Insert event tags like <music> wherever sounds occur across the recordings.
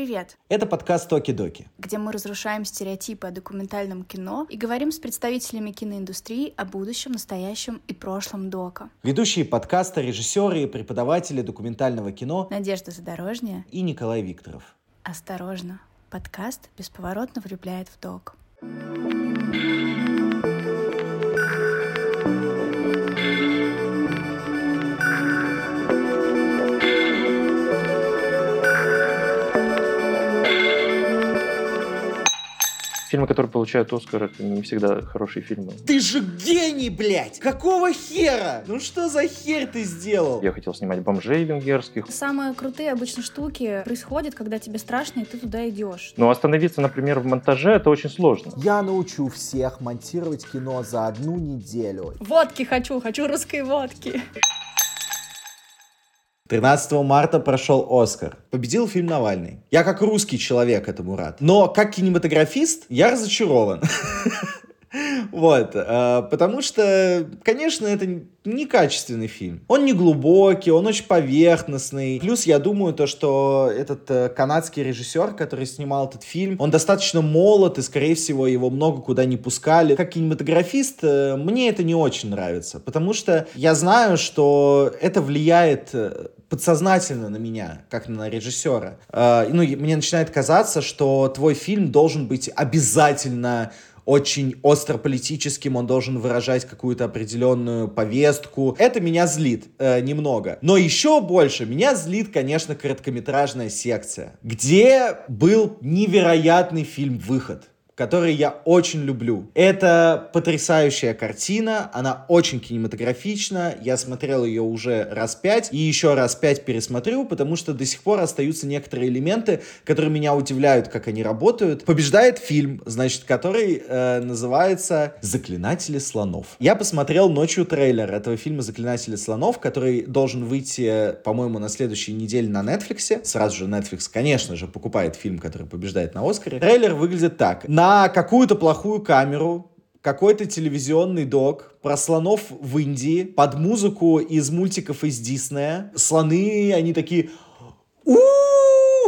привет! Это подкаст «Токи-доки», где мы разрушаем стереотипы о документальном кино и говорим с представителями киноиндустрии о будущем, настоящем и прошлом дока. Ведущие подкаста, режиссеры и преподаватели документального кино Надежда Задорожняя и Николай Викторов. Осторожно, подкаст бесповоротно влюбляет в док. Фильмы, которые получают Оскар, это не всегда хорошие фильмы. Ты же гений, блядь! Какого хера? Ну что за хер ты сделал? Я хотел снимать бомжей венгерских. Самые крутые обычно штуки происходят, когда тебе страшно, и ты туда идешь. Но остановиться, например, в монтаже, это очень сложно. Я научу всех монтировать кино за одну неделю. Водки хочу, хочу русской водки. 13 марта прошел Оскар. Победил фильм Навальный. Я как русский человек этому рад. Но как кинематографист я разочарован. <laughs> Вот, э, потому что, конечно, это некачественный фильм. Он не глубокий, он очень поверхностный. Плюс я думаю то, что этот э, канадский режиссер, который снимал этот фильм, он достаточно молод, и, скорее всего, его много куда не пускали. Как кинематографист, э, мне это не очень нравится, потому что я знаю, что это влияет подсознательно на меня, как на режиссера. Э, ну, мне начинает казаться, что твой фильм должен быть обязательно очень остро политическим, он должен выражать какую-то определенную повестку. Это меня злит э, немного. Но еще больше меня злит, конечно, короткометражная секция, где был невероятный фильм «Выход» который я очень люблю. Это потрясающая картина, она очень кинематографична, я смотрел ее уже раз пять, и еще раз пять пересмотрю, потому что до сих пор остаются некоторые элементы, которые меня удивляют, как они работают. Побеждает фильм, значит, который э, называется «Заклинатели слонов». Я посмотрел ночью трейлер этого фильма «Заклинатели слонов», который должен выйти, по-моему, на следующей неделе на Netflix. Сразу же Netflix, конечно же, покупает фильм, который побеждает на Оскаре. Трейлер выглядит так. На на какую-то плохую камеру какой-то телевизионный док про слонов в Индии под музыку из мультиков из Диснея. Слоны, они такие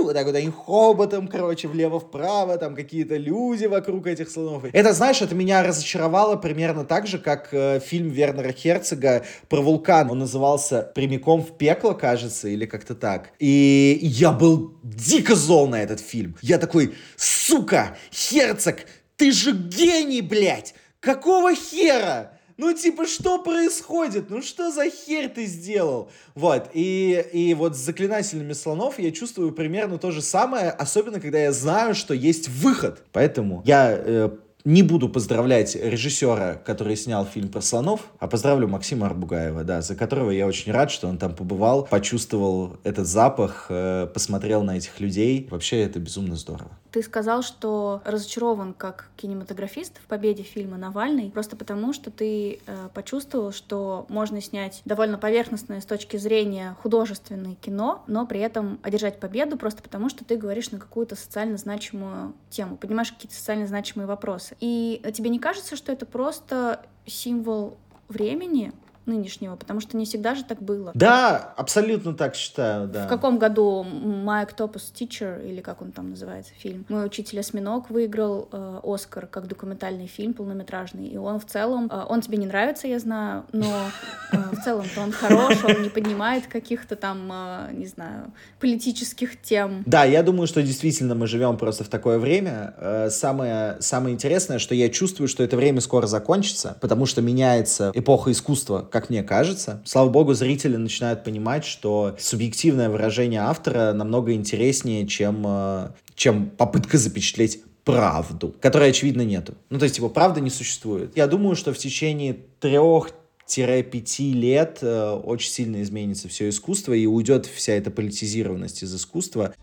у вот так вот они хоботом, короче, влево-вправо, там какие-то люди вокруг этих слонов. Это, знаешь, это меня разочаровало примерно так же, как э, фильм Вернера Херцога про вулкан. Он назывался «Прямиком в пекло», кажется, или как-то так. И я был дико зол на этот фильм. Я такой, сука, Херцог, ты же гений, блядь! Какого хера? Ну, типа, что происходит? Ну, что за хер ты сделал? Вот, и, и вот с заклинателями слонов я чувствую примерно то же самое, особенно когда я знаю, что есть выход. Поэтому я э, не буду поздравлять режиссера, который снял фильм про слонов, а поздравлю Максима Арбугаева, да, за которого я очень рад, что он там побывал, почувствовал этот запах, э, посмотрел на этих людей. Вообще это безумно здорово. Ты сказал, что разочарован как кинематографист в победе фильма «Навальный», просто потому, что ты э, почувствовал, что можно снять довольно поверхностное с точки зрения художественное кино, но при этом одержать победу просто потому, что ты говоришь на какую-то социально значимую тему, понимаешь какие-то социально значимые вопросы. И тебе не кажется, что это просто символ времени, нынешнего, потому что не всегда же так было. Да, абсолютно так считаю, да. В каком году My Octopus Teacher, или как он там называется, фильм, «Мой учитель осьминог» выиграл э, Оскар как документальный фильм полнометражный, и он в целом, э, он тебе не нравится, я знаю, но э, в целом-то он хорош, он не поднимает каких-то там, э, не знаю, политических тем. Да, я думаю, что действительно мы живем просто в такое время. Э, самое, самое интересное, что я чувствую, что это время скоро закончится, потому что меняется эпоха искусства, как мне кажется. Слава богу, зрители начинают понимать, что субъективное выражение автора намного интереснее, чем, э, чем попытка запечатлеть правду, которой, очевидно, нету. Ну, то есть его правда не существует. Я думаю, что в течение трех 5 лет э, очень сильно изменится все искусство и уйдет вся эта политизированность из искусства.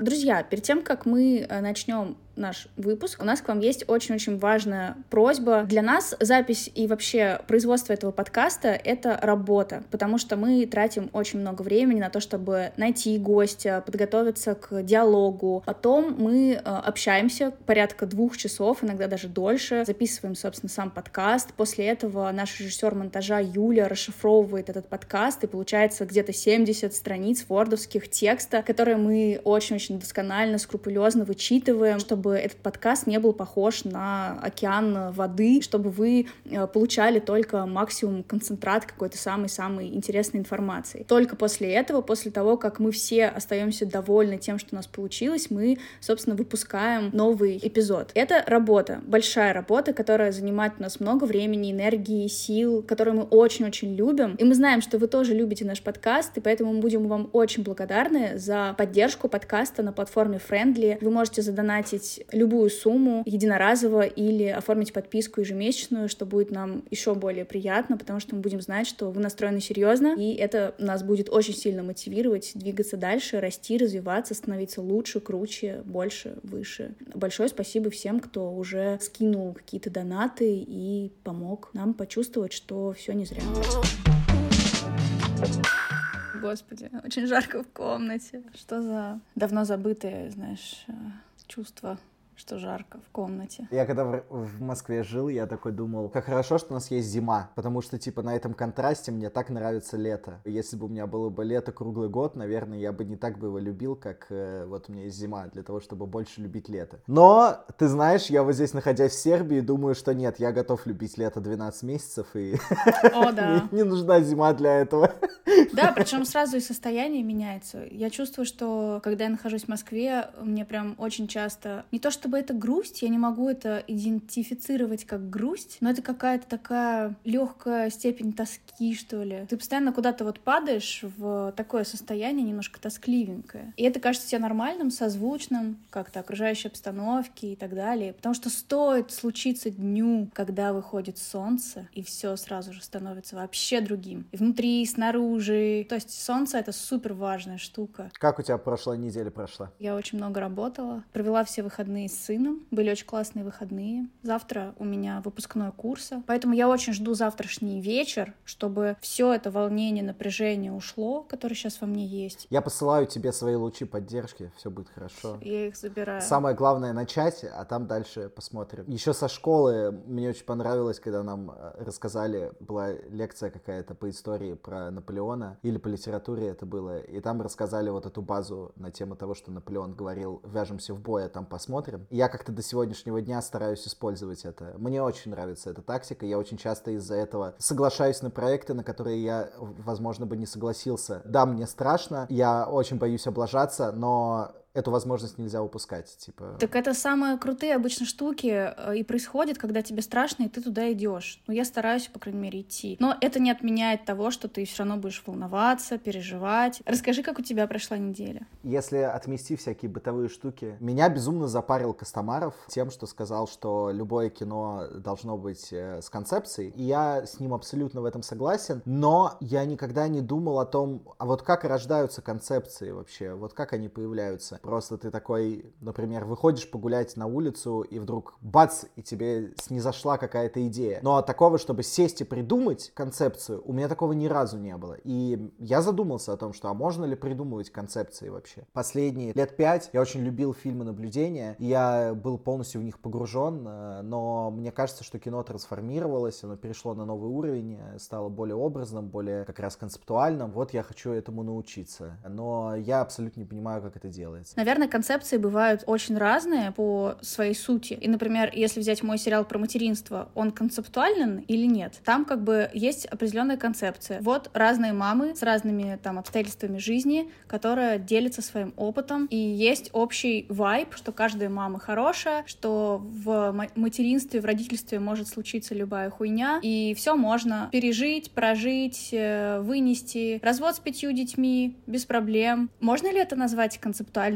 Друзья, перед тем, как мы э, начнем наш выпуск, у нас к вам есть очень-очень важная просьба. Для нас запись и вообще производство этого подкаста — это работа, потому что мы тратим очень много времени на то, чтобы найти гостя, подготовиться к диалогу. Потом мы э, общаемся порядка двух часов, иногда даже дольше, записываем, собственно, сам подкаст. После этого наш режиссер монтажа Юля расшифровывает этот подкаст, и получается где-то 70 страниц вордовских текста, которые мы очень-очень досконально, скрупулезно вычитываем, чтобы этот подкаст не был похож на океан воды, чтобы вы э, получали только максимум концентрат какой-то самой-самой интересной информации. Только после этого, после того, как мы все остаемся довольны тем, что у нас получилось, мы, собственно, выпускаем новый эпизод. Это работа, большая работа, которая занимает у нас много времени, энергии, сил, которую мы очень-очень любим. И мы знаем, что вы тоже любите наш подкаст, и поэтому мы будем вам очень благодарны за поддержку подкаста на платформе Friendly. Вы можете задонатить любую сумму единоразово или оформить подписку ежемесячную, что будет нам еще более приятно, потому что мы будем знать, что вы настроены серьезно, и это нас будет очень сильно мотивировать двигаться дальше, расти, развиваться, становиться лучше, круче, больше, выше. Большое спасибо всем, кто уже скинул какие-то донаты и помог нам почувствовать, что все не зря. Господи, очень жарко в комнате. Что за давно забытое, знаешь, э, чувство что жарко в комнате. Я когда в, в Москве жил, я такой думал, как хорошо, что у нас есть зима, потому что, типа, на этом контрасте мне так нравится лето. Если бы у меня было бы лето круглый год, наверное, я бы не так бы его любил, как э, вот у меня есть зима, для того, чтобы больше любить лето. Но, ты знаешь, я вот здесь, находясь в Сербии, думаю, что нет, я готов любить лето 12 месяцев, и О, <laughs> да. не нужна зима для этого. Да, причем сразу и состояние меняется. Я чувствую, что когда я нахожусь в Москве, мне прям очень часто не то что чтобы это грусть, я не могу это идентифицировать как грусть, но это какая-то такая легкая степень тоски, что ли. Ты постоянно куда-то вот падаешь в такое состояние немножко тоскливенькое. И это кажется тебе нормальным, созвучным, как-то окружающей обстановке и так далее. Потому что стоит случиться дню, когда выходит солнце, и все сразу же становится вообще другим. И внутри, и снаружи. То есть солнце — это супер важная штука. Как у тебя прошлая неделя прошла? Я очень много работала, провела все выходные с сыном. Были очень классные выходные. Завтра у меня выпускной курса. Поэтому я очень жду завтрашний вечер, чтобы все это волнение, напряжение ушло, которое сейчас во мне есть. Я посылаю тебе свои лучи поддержки, все будет хорошо. Я их забираю. Самое главное начать, а там дальше посмотрим. Еще со школы мне очень понравилось, когда нам э, рассказали, была лекция какая-то по истории про Наполеона, или по литературе это было, и там рассказали вот эту базу на тему того, что Наполеон говорил, вяжемся в бой, а там посмотрим я как-то до сегодняшнего дня стараюсь использовать это. Мне очень нравится эта тактика, я очень часто из-за этого соглашаюсь на проекты, на которые я, возможно, бы не согласился. Да, мне страшно, я очень боюсь облажаться, но эту возможность нельзя упускать, типа. Так это самые крутые обычно штуки э, и происходит, когда тебе страшно, и ты туда идешь. Ну, я стараюсь, по крайней мере, идти. Но это не отменяет того, что ты все равно будешь волноваться, переживать. Расскажи, как у тебя прошла неделя. Если отмести всякие бытовые штуки, меня безумно запарил Костомаров тем, что сказал, что любое кино должно быть э, с концепцией, и я с ним абсолютно в этом согласен, но я никогда не думал о том, а вот как рождаются концепции вообще, вот как они появляются. Просто ты такой, например, выходишь погулять на улицу, и вдруг бац, и тебе снизошла какая-то идея. Но такого, чтобы сесть и придумать концепцию, у меня такого ни разу не было. И я задумался о том, что а можно ли придумывать концепции вообще. Последние лет пять я очень любил фильмы наблюдения, и я был полностью в них погружен, э, но мне кажется, что кино трансформировалось, оно перешло на новый уровень, э, стало более образным, более как раз концептуальным. Вот я хочу этому научиться. Но я абсолютно не понимаю, как это делается. Наверное, концепции бывают очень разные по своей сути. И, например, если взять мой сериал про материнство, он концептуален или нет? Там как бы есть определенная концепция. Вот разные мамы с разными там обстоятельствами жизни, которые делятся своим опытом, и есть общий вайб, что каждая мама хорошая, что в материнстве, в родительстве может случиться любая хуйня, и все можно пережить, прожить, э, вынести. Развод с пятью детьми без проблем. Можно ли это назвать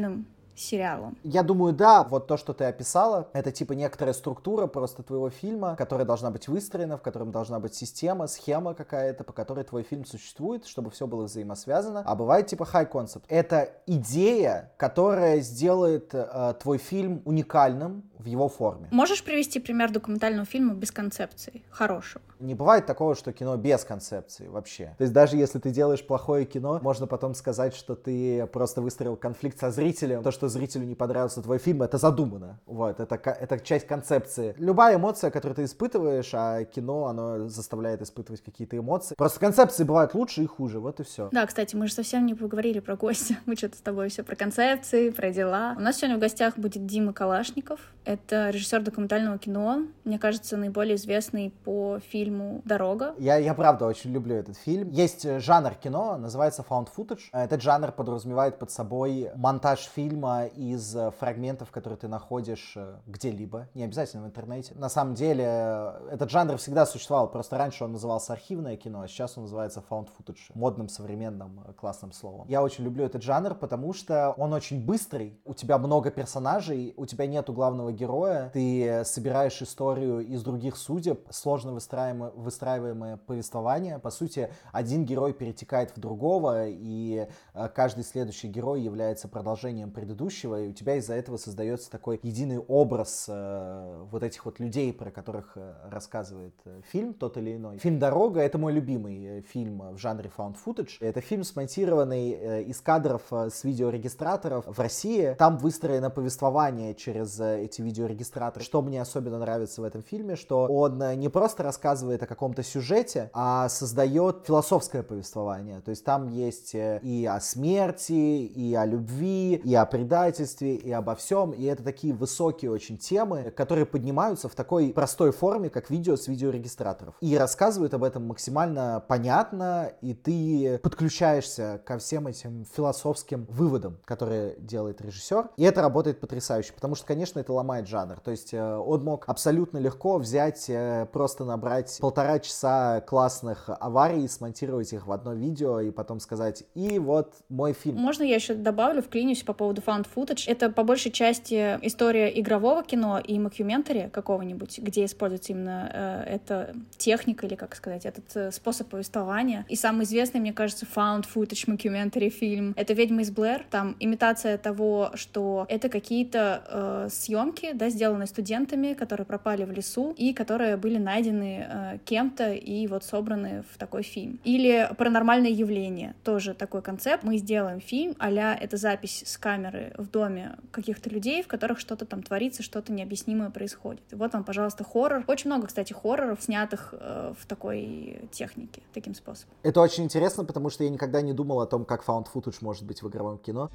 концептуальным? Сериалу? Я думаю, да. Вот то, что ты описала, это типа некоторая структура просто твоего фильма, которая должна быть выстроена, в котором должна быть система, схема какая-то, по которой твой фильм существует, чтобы все было взаимосвязано. А бывает типа high concept. Это идея, которая сделает э, твой фильм уникальным в его форме. Можешь привести пример документального фильма без концепции? Хорошего. Не бывает такого, что кино без концепции вообще. То есть даже если ты делаешь плохое кино, можно потом сказать, что ты просто выстроил конфликт со зрителем. То, что зрителю не понравился твой фильм, это задумано. Вот, это, это часть концепции. Любая эмоция, которую ты испытываешь, а кино, оно заставляет испытывать какие-то эмоции. Просто концепции бывают лучше и хуже, вот и все. Да, кстати, мы же совсем не поговорили про гостя. <laughs> Мы что-то с тобой все про концепции, про дела. У нас сегодня в гостях будет Дима Калашников. Это режиссер документального кино. Мне кажется, наиболее известный по фильму «Дорога». Я, я правда очень люблю этот фильм. Есть э, жанр кино, называется found footage. Этот жанр подразумевает под собой монтаж фильма из э, фрагментов, которые ты находишь э, где-либо, не обязательно в интернете. На самом деле, этот жанр всегда существовал, просто раньше он назывался архивное кино, а сейчас он называется found footage, модным, современным, классным словом. Я очень люблю этот жанр, потому что он очень быстрый, у тебя много персонажей, у тебя нету главного героя, ты собираешь историю из других судеб, сложно выстраиваем выстраиваемое, выстраиваемое повествование. По сути, один герой перетекает в другого, и э, каждый следующий герой является продолжением предыдущего, и у тебя из-за этого создается такой единый образ э, вот этих вот людей, про которых э, рассказывает фильм тот или иной. Фильм «Дорога» — это мой любимый фильм в жанре found footage. Это фильм, смонтированный из кадров с видеорегистраторов в России. Там выстроено повествование через эти видеорегистраторы. Что мне особенно нравится в этом фильме, что он не просто рассказывает о каком-то сюжете, а создает философское повествование. То есть там есть э, и о смерти, и о любви, и о предательстве, и обо всем. И это такие высокие очень темы, которые поднимаются в такой простой форме, как видео с видеорегистраторов. И рассказывают об этом максимально понятно, и ты подключаешься ко всем этим философским выводам, которые делает режиссер. И это работает потрясающе, потому что, конечно, это ломает жанр. То есть э, он мог абсолютно легко взять, э, просто набрать полтора часа классных аварий, смонтировать их в одно видео и потом сказать, и вот мой фильм. Можно я еще добавлю, вклинюсь по поводу found footage? Это по большей части история игрового кино и мокюментари какого-нибудь, где используется именно э, эта техника или, как сказать, этот э, способ повествования. И самый известный, мне кажется, found footage мокюментари фильм — это «Ведьма из Блэр». Там имитация того, что это какие-то э, съемки, да, сделанные студентами, которые пропали в лесу и которые были найдены э, кем-то и вот собраны в такой фильм. Или паранормальное явление, тоже такой концепт. Мы сделаем фильм, а это запись с камеры в доме каких-то людей, в которых что-то там творится, что-то необъяснимое происходит. И вот вам, пожалуйста, хоррор. Очень много, кстати, хорроров, снятых э, в такой технике, таким способом. Это очень интересно, потому что я никогда не думал о том, как found footage может быть в игровом кино.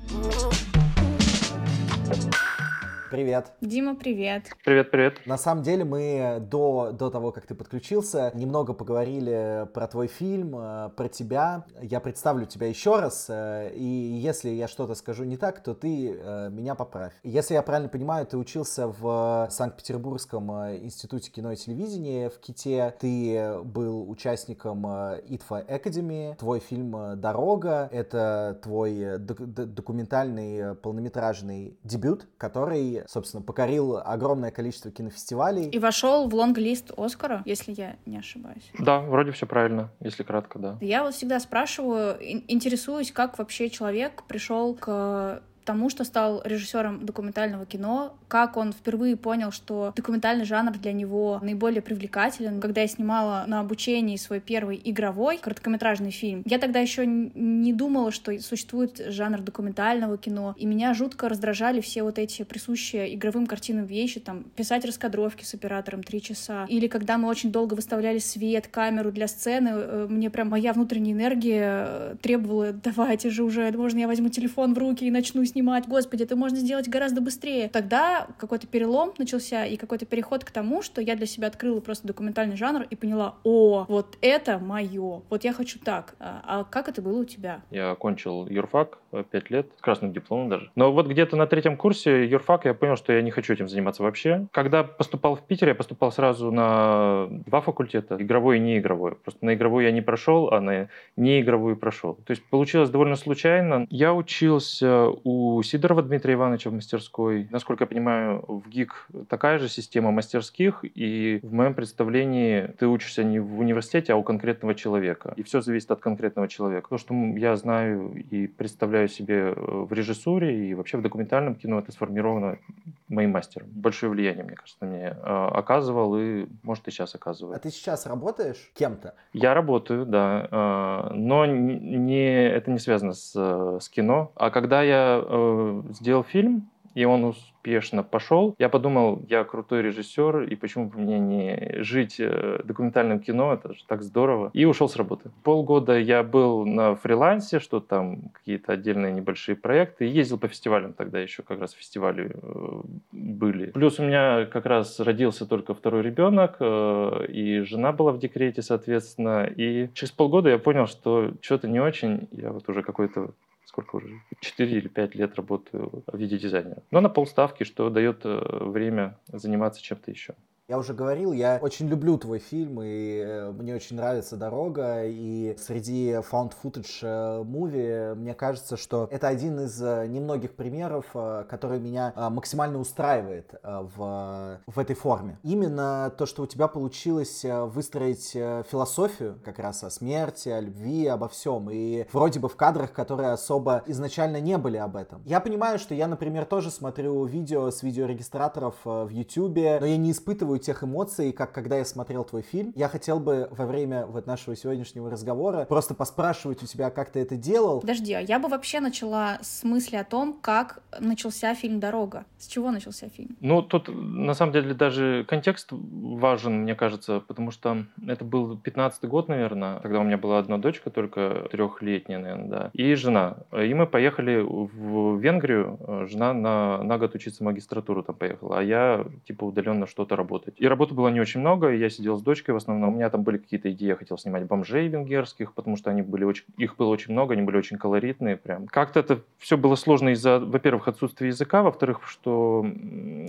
Привет. Дима, привет. Привет, привет. На самом деле мы до, до того, как ты подключился, немного поговорили про твой фильм, э, про тебя. Я представлю тебя еще раз, э, и если я что-то скажу не так, то ты э, меня поправь. Если я правильно понимаю, ты учился в Санкт-Петербургском институте кино и телевидения в Ките, ты был участником ITFA Academy, твой фильм «Дорога» — это твой документальный полнометражный дебют, который собственно, покорил огромное количество кинофестивалей. И вошел в лонг-лист Оскара, если я не ошибаюсь. Да, вроде все правильно, если кратко, да. Я вот всегда спрашиваю, интересуюсь, как вообще человек пришел к тому, что стал режиссером документального кино, как он впервые понял, что документальный жанр для него наиболее привлекателен. Когда я снимала на обучении свой первый игровой короткометражный фильм, я тогда еще не думала, что существует жанр документального кино, и меня жутко раздражали все вот эти присущие игровым картинам вещи, там, писать раскадровки с оператором три часа, или когда мы очень долго выставляли свет, камеру для сцены, э, мне прям моя внутренняя энергия э, требовала, давайте же уже, можно я возьму телефон в руки и начну снимать, господи, это можно сделать гораздо быстрее. Тогда какой-то перелом начался и какой-то переход к тому, что я для себя открыла просто документальный жанр и поняла, о, вот это мое, вот я хочу так. А, а как это было у тебя? Я окончил юрфак 5 лет, с красным дипломом даже. Но вот где-то на третьем курсе юрфак я понял, что я не хочу этим заниматься вообще. Когда поступал в Питер, я поступал сразу на два факультета, игровой и неигровой. Просто на игровой я не прошел, а на неигровую прошел. То есть получилось довольно случайно. Я учился у Сидорова Дмитрия Ивановича в мастерской. Насколько я понимаю, в ГИК такая же система мастерских, и в моем представлении ты учишься не в университете, а у конкретного человека. И все зависит от конкретного человека. То, что я знаю и представляю себе э, в режиссуре и вообще в документальном кино, это сформировано моим мастером. Большое влияние, мне кажется, мне э, оказывал и, может, и сейчас оказывает. А ты сейчас работаешь кем-то? Я работаю, да, э, но не, это не связано с, с кино. А когда я сделал фильм, и он успешно пошел. Я подумал, я крутой режиссер, и почему бы мне не жить э, документальным кино, это же так здорово. И ушел с работы. Полгода я был на фрилансе, что там какие-то отдельные небольшие проекты, ездил по фестивалям тогда еще как раз фестивали э, были. Плюс у меня как раз родился только второй ребенок, э, и жена была в декрете, соответственно, и через полгода я понял, что что-то не очень, я вот уже какой-то сколько уже, 4 или 5 лет работаю в виде дизайнера. Но на полставки, что дает э, время заниматься чем-то еще. Я уже говорил, я очень люблю твой фильм, и э, мне очень нравится «Дорога», и среди found footage movie мне кажется, что это один из э, немногих примеров, э, который меня максимально устраивает в, в этой форме. Именно то, что у тебя получилось выстроить философию как раз о смерти, о любви, обо всем, и вроде бы в кадрах, которые особо изначально не были об этом. Я понимаю, что я, например, тоже смотрю видео с видеорегистраторов в YouTube, но я не испытываю испытываю тех эмоций, как когда я смотрел твой фильм. Я хотел бы во время вот нашего сегодняшнего разговора просто поспрашивать у тебя, как ты это делал. Подожди, а я бы вообще начала с мысли о том, как начался фильм «Дорога». С чего начался фильм? Ну, тут на самом деле даже контекст важен, мне кажется, потому что это был 15-й год, наверное. Тогда у меня была одна дочка, только трехлетняя, наверное, да, и жена. И мы поехали в Венгрию. Жена на, на год учиться магистратуру там поехала, а я типа удаленно что-то работал работать. И работы было не очень много, я сидел с дочкой в основном. У меня там были какие-то идеи, я хотел снимать бомжей венгерских, потому что они были очень, их было очень много, они были очень колоритные прям. Как-то это все было сложно из-за, во-первых, отсутствия языка, во-вторых, что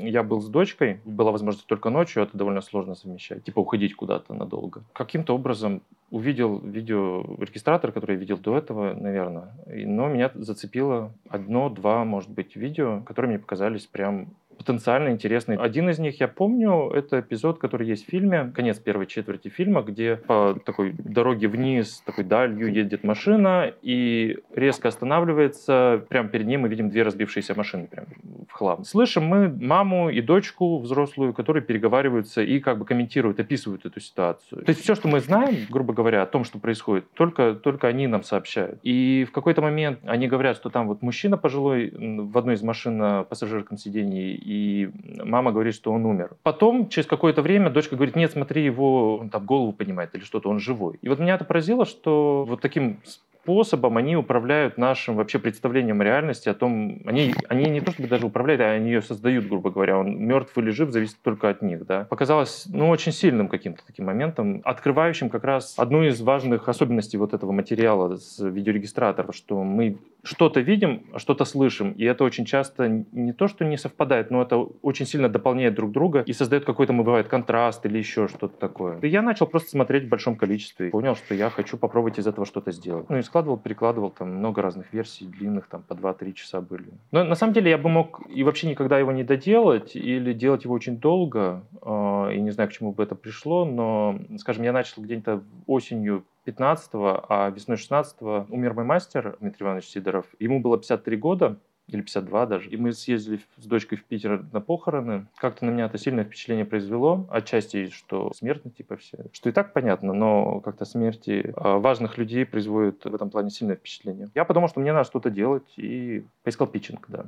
я был с дочкой, была возможность только ночью, это довольно сложно совмещать, типа уходить куда-то надолго. Каким-то образом увидел видеорегистратор, который я видел до этого, наверное, но меня зацепило одно-два, может быть, видео, которые мне показались прям потенциально интересный. Один из них я помню, это эпизод, который есть в фильме, конец первой четверти фильма, где по такой дороге вниз, такой далью едет машина и резко останавливается. Прямо перед ним мы видим две разбившиеся машины прям в хлам. Слышим мы маму и дочку взрослую, которые переговариваются и как бы комментируют, описывают эту ситуацию. То есть все, что мы знаем, грубо говоря, о том, что происходит, только, только они нам сообщают. И в какой-то момент они говорят, что там вот мужчина пожилой в одной из машин на пассажирском сидении и мама говорит, что он умер. Потом, через какое-то время, дочка говорит, нет, смотри, его он там голову поднимает или что-то, он живой. И вот меня это поразило, что вот таким способом они управляют нашим вообще представлением о реальности, о том, они, они не то чтобы даже управляют, а они ее создают, грубо говоря. Он мертв или жив зависит только от них, да. Показалось, ну, очень сильным каким-то таким моментом, открывающим как раз одну из важных особенностей вот этого материала с видеорегистратора, что мы что-то видим, что-то слышим, и это очень часто не то, что не совпадает, но это очень сильно дополняет друг друга и создает какой-то, бывает, контраст или еще что-то такое. И я начал просто смотреть в большом количестве, понял, что я хочу попробовать из этого что-то сделать. Ну и складывал, перекладывал, там много разных версий, длинных, там по 2-3 часа были. Но на самом деле я бы мог и вообще никогда его не доделать, или делать его очень долго, э, и не знаю, к чему бы это пришло, но, скажем, я начал где-то осенью 15-го, а весной 16-го умер мой мастер Дмитрий Иванович Сидоров. Ему было 53 года, или 52 даже. И мы съездили с дочкой в Питер на похороны. Как-то на меня это сильное впечатление произвело. Отчасти, что смертны типа все. Что и так понятно, но как-то смерти а, важных людей производят в этом плане сильное впечатление. Я подумал, что мне надо что-то делать и поискал питчинг, да.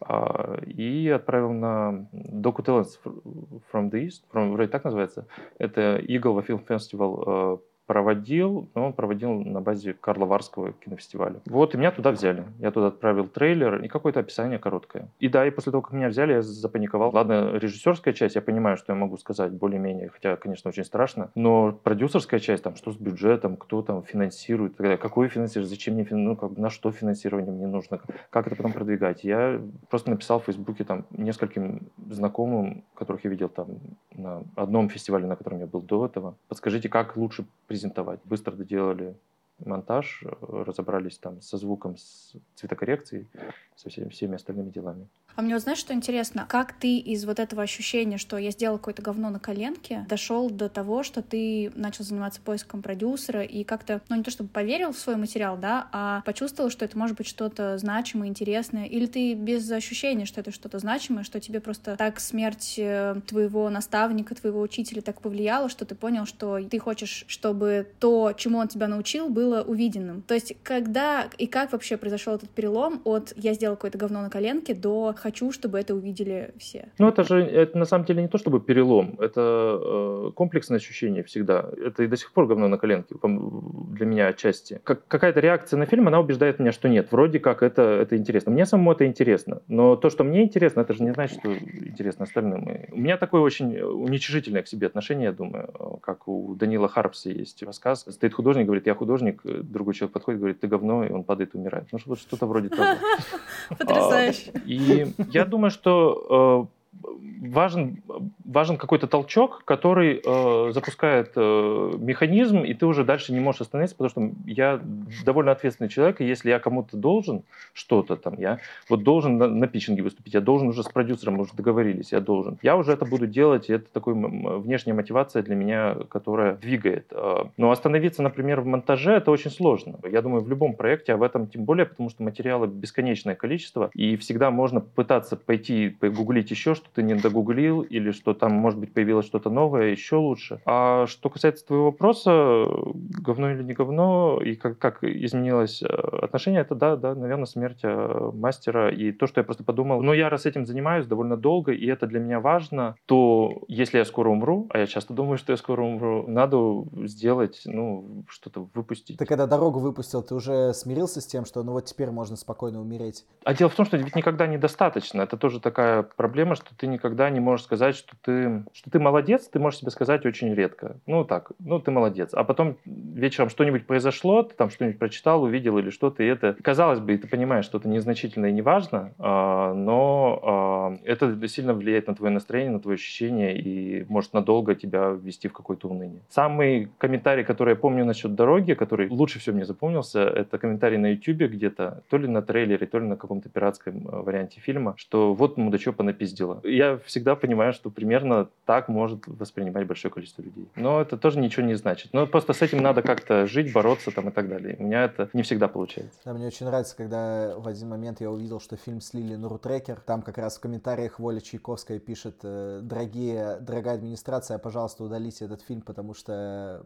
А, и отправил на Docu Talents from the East, from, вроде так называется. Это Eagle Film Festival а, проводил, но проводил на базе Карла Варского кинофестиваля. Вот, и меня туда взяли. Я туда отправил трейлер и какое-то описание короткое. И да, и после того, как меня взяли, я запаниковал. Ладно, режиссерская часть, я понимаю, что я могу сказать более-менее, хотя, конечно, очень страшно, но продюсерская часть, там, что с бюджетом, кто там финансирует, какое финансирование, зачем мне, ну, как, на что финансирование мне нужно, как это потом продвигать. Я просто написал в Фейсбуке там нескольким знакомым, которых я видел там на одном фестивале, на котором я был до этого, подскажите, как лучше презентовать. Быстро доделали монтаж, э, разобрались там со звуком, с цветокоррекцией, со всеми, всеми остальными делами. А мне вот знаешь, что интересно? Как ты из вот этого ощущения, что я сделал какое-то говно на коленке, дошел до того, что ты начал заниматься поиском продюсера и как-то, ну не то чтобы поверил в свой материал, да, а почувствовал, что это может быть что-то значимое, интересное, или ты без ощущения, что это что-то значимое, что тебе просто так смерть э, твоего наставника, твоего учителя так повлияла, что ты понял, что ты хочешь, чтобы то, чему он тебя научил, было увиденным. То есть когда и как вообще произошел этот перелом от «я сделал какое-то говно на коленке» до хочу, чтобы это увидели все. Ну, это же это на самом деле не то чтобы перелом, это э, комплексное ощущение всегда. Это и до сих пор говно на коленке для меня отчасти. Как, какая-то реакция на фильм, она убеждает меня, что нет, вроде как это, это интересно. Мне самому это интересно, но то, что мне интересно, это же не значит, что интересно остальным. И у меня такое очень уничижительное к себе отношение, я думаю, как у Данила Харпса есть рассказ. Стоит художник, говорит, я художник, другой человек подходит, говорит, ты говно, и он падает, умирает. Ну, что-то вроде того. <laughs> Потрясающе. А, и я думаю, что э, важен, важен какой-то толчок, который э, запускает э, механизм, и ты уже дальше не можешь остановиться, потому что я довольно ответственный человек, и если я кому-то должен что-то там, я вот должен на, на питчинге выступить, я должен уже с продюсером, мы уже договорились, я должен. Я уже это буду делать, и это такой внешняя мотивация для меня, которая двигает. Э, но остановиться, например, в монтаже, это очень сложно. Я думаю, в любом проекте, а в этом тем более, потому что материала бесконечное количество, и всегда можно пытаться пойти погуглить еще что ты не догуглил, или что там, может быть, появилось что-то новое, еще лучше. А что касается твоего вопроса, говно или не говно, и как, как изменилось э, отношение, это да, да, наверное, смерть э, мастера. И то, что я просто подумал, ну, я раз этим занимаюсь довольно долго, и это для меня важно, то если я скоро умру, а я часто думаю, что я скоро умру, надо сделать, ну, что-то выпустить. Ты когда дорогу выпустил, ты уже смирился с тем, что ну вот теперь можно спокойно умереть? А дело в том, что ведь никогда недостаточно. Это тоже такая проблема, что ты никогда не можешь сказать, что ты, что ты молодец, ты можешь себе сказать очень редко. Ну так, ну ты молодец. А потом вечером что-нибудь произошло, ты там что-нибудь прочитал, увидел или что-то, и это, казалось бы, ты понимаешь, что это незначительно и не важно, а, но а, это сильно влияет на твое настроение, на твои ощущения и может надолго тебя ввести в какое-то уныние. Самый комментарий, который я помню насчет дороги, который лучше всего мне запомнился, это комментарий на YouTube где-то, то ли на трейлере, то ли на каком-то пиратском э, варианте фильма, что вот мудачопа напиздила. Я всегда понимаю, что примерно так может воспринимать большое количество людей. Но это тоже ничего не значит. Но просто с этим надо как-то жить, бороться там и так далее. У меня это не всегда получается. Да, мне очень нравится, когда в один момент я увидел, что фильм слили на рутрекер. Там как раз в комментариях Воля Чайковская пишет, э, дорогие, дорогая администрация, пожалуйста, удалите этот фильм, потому что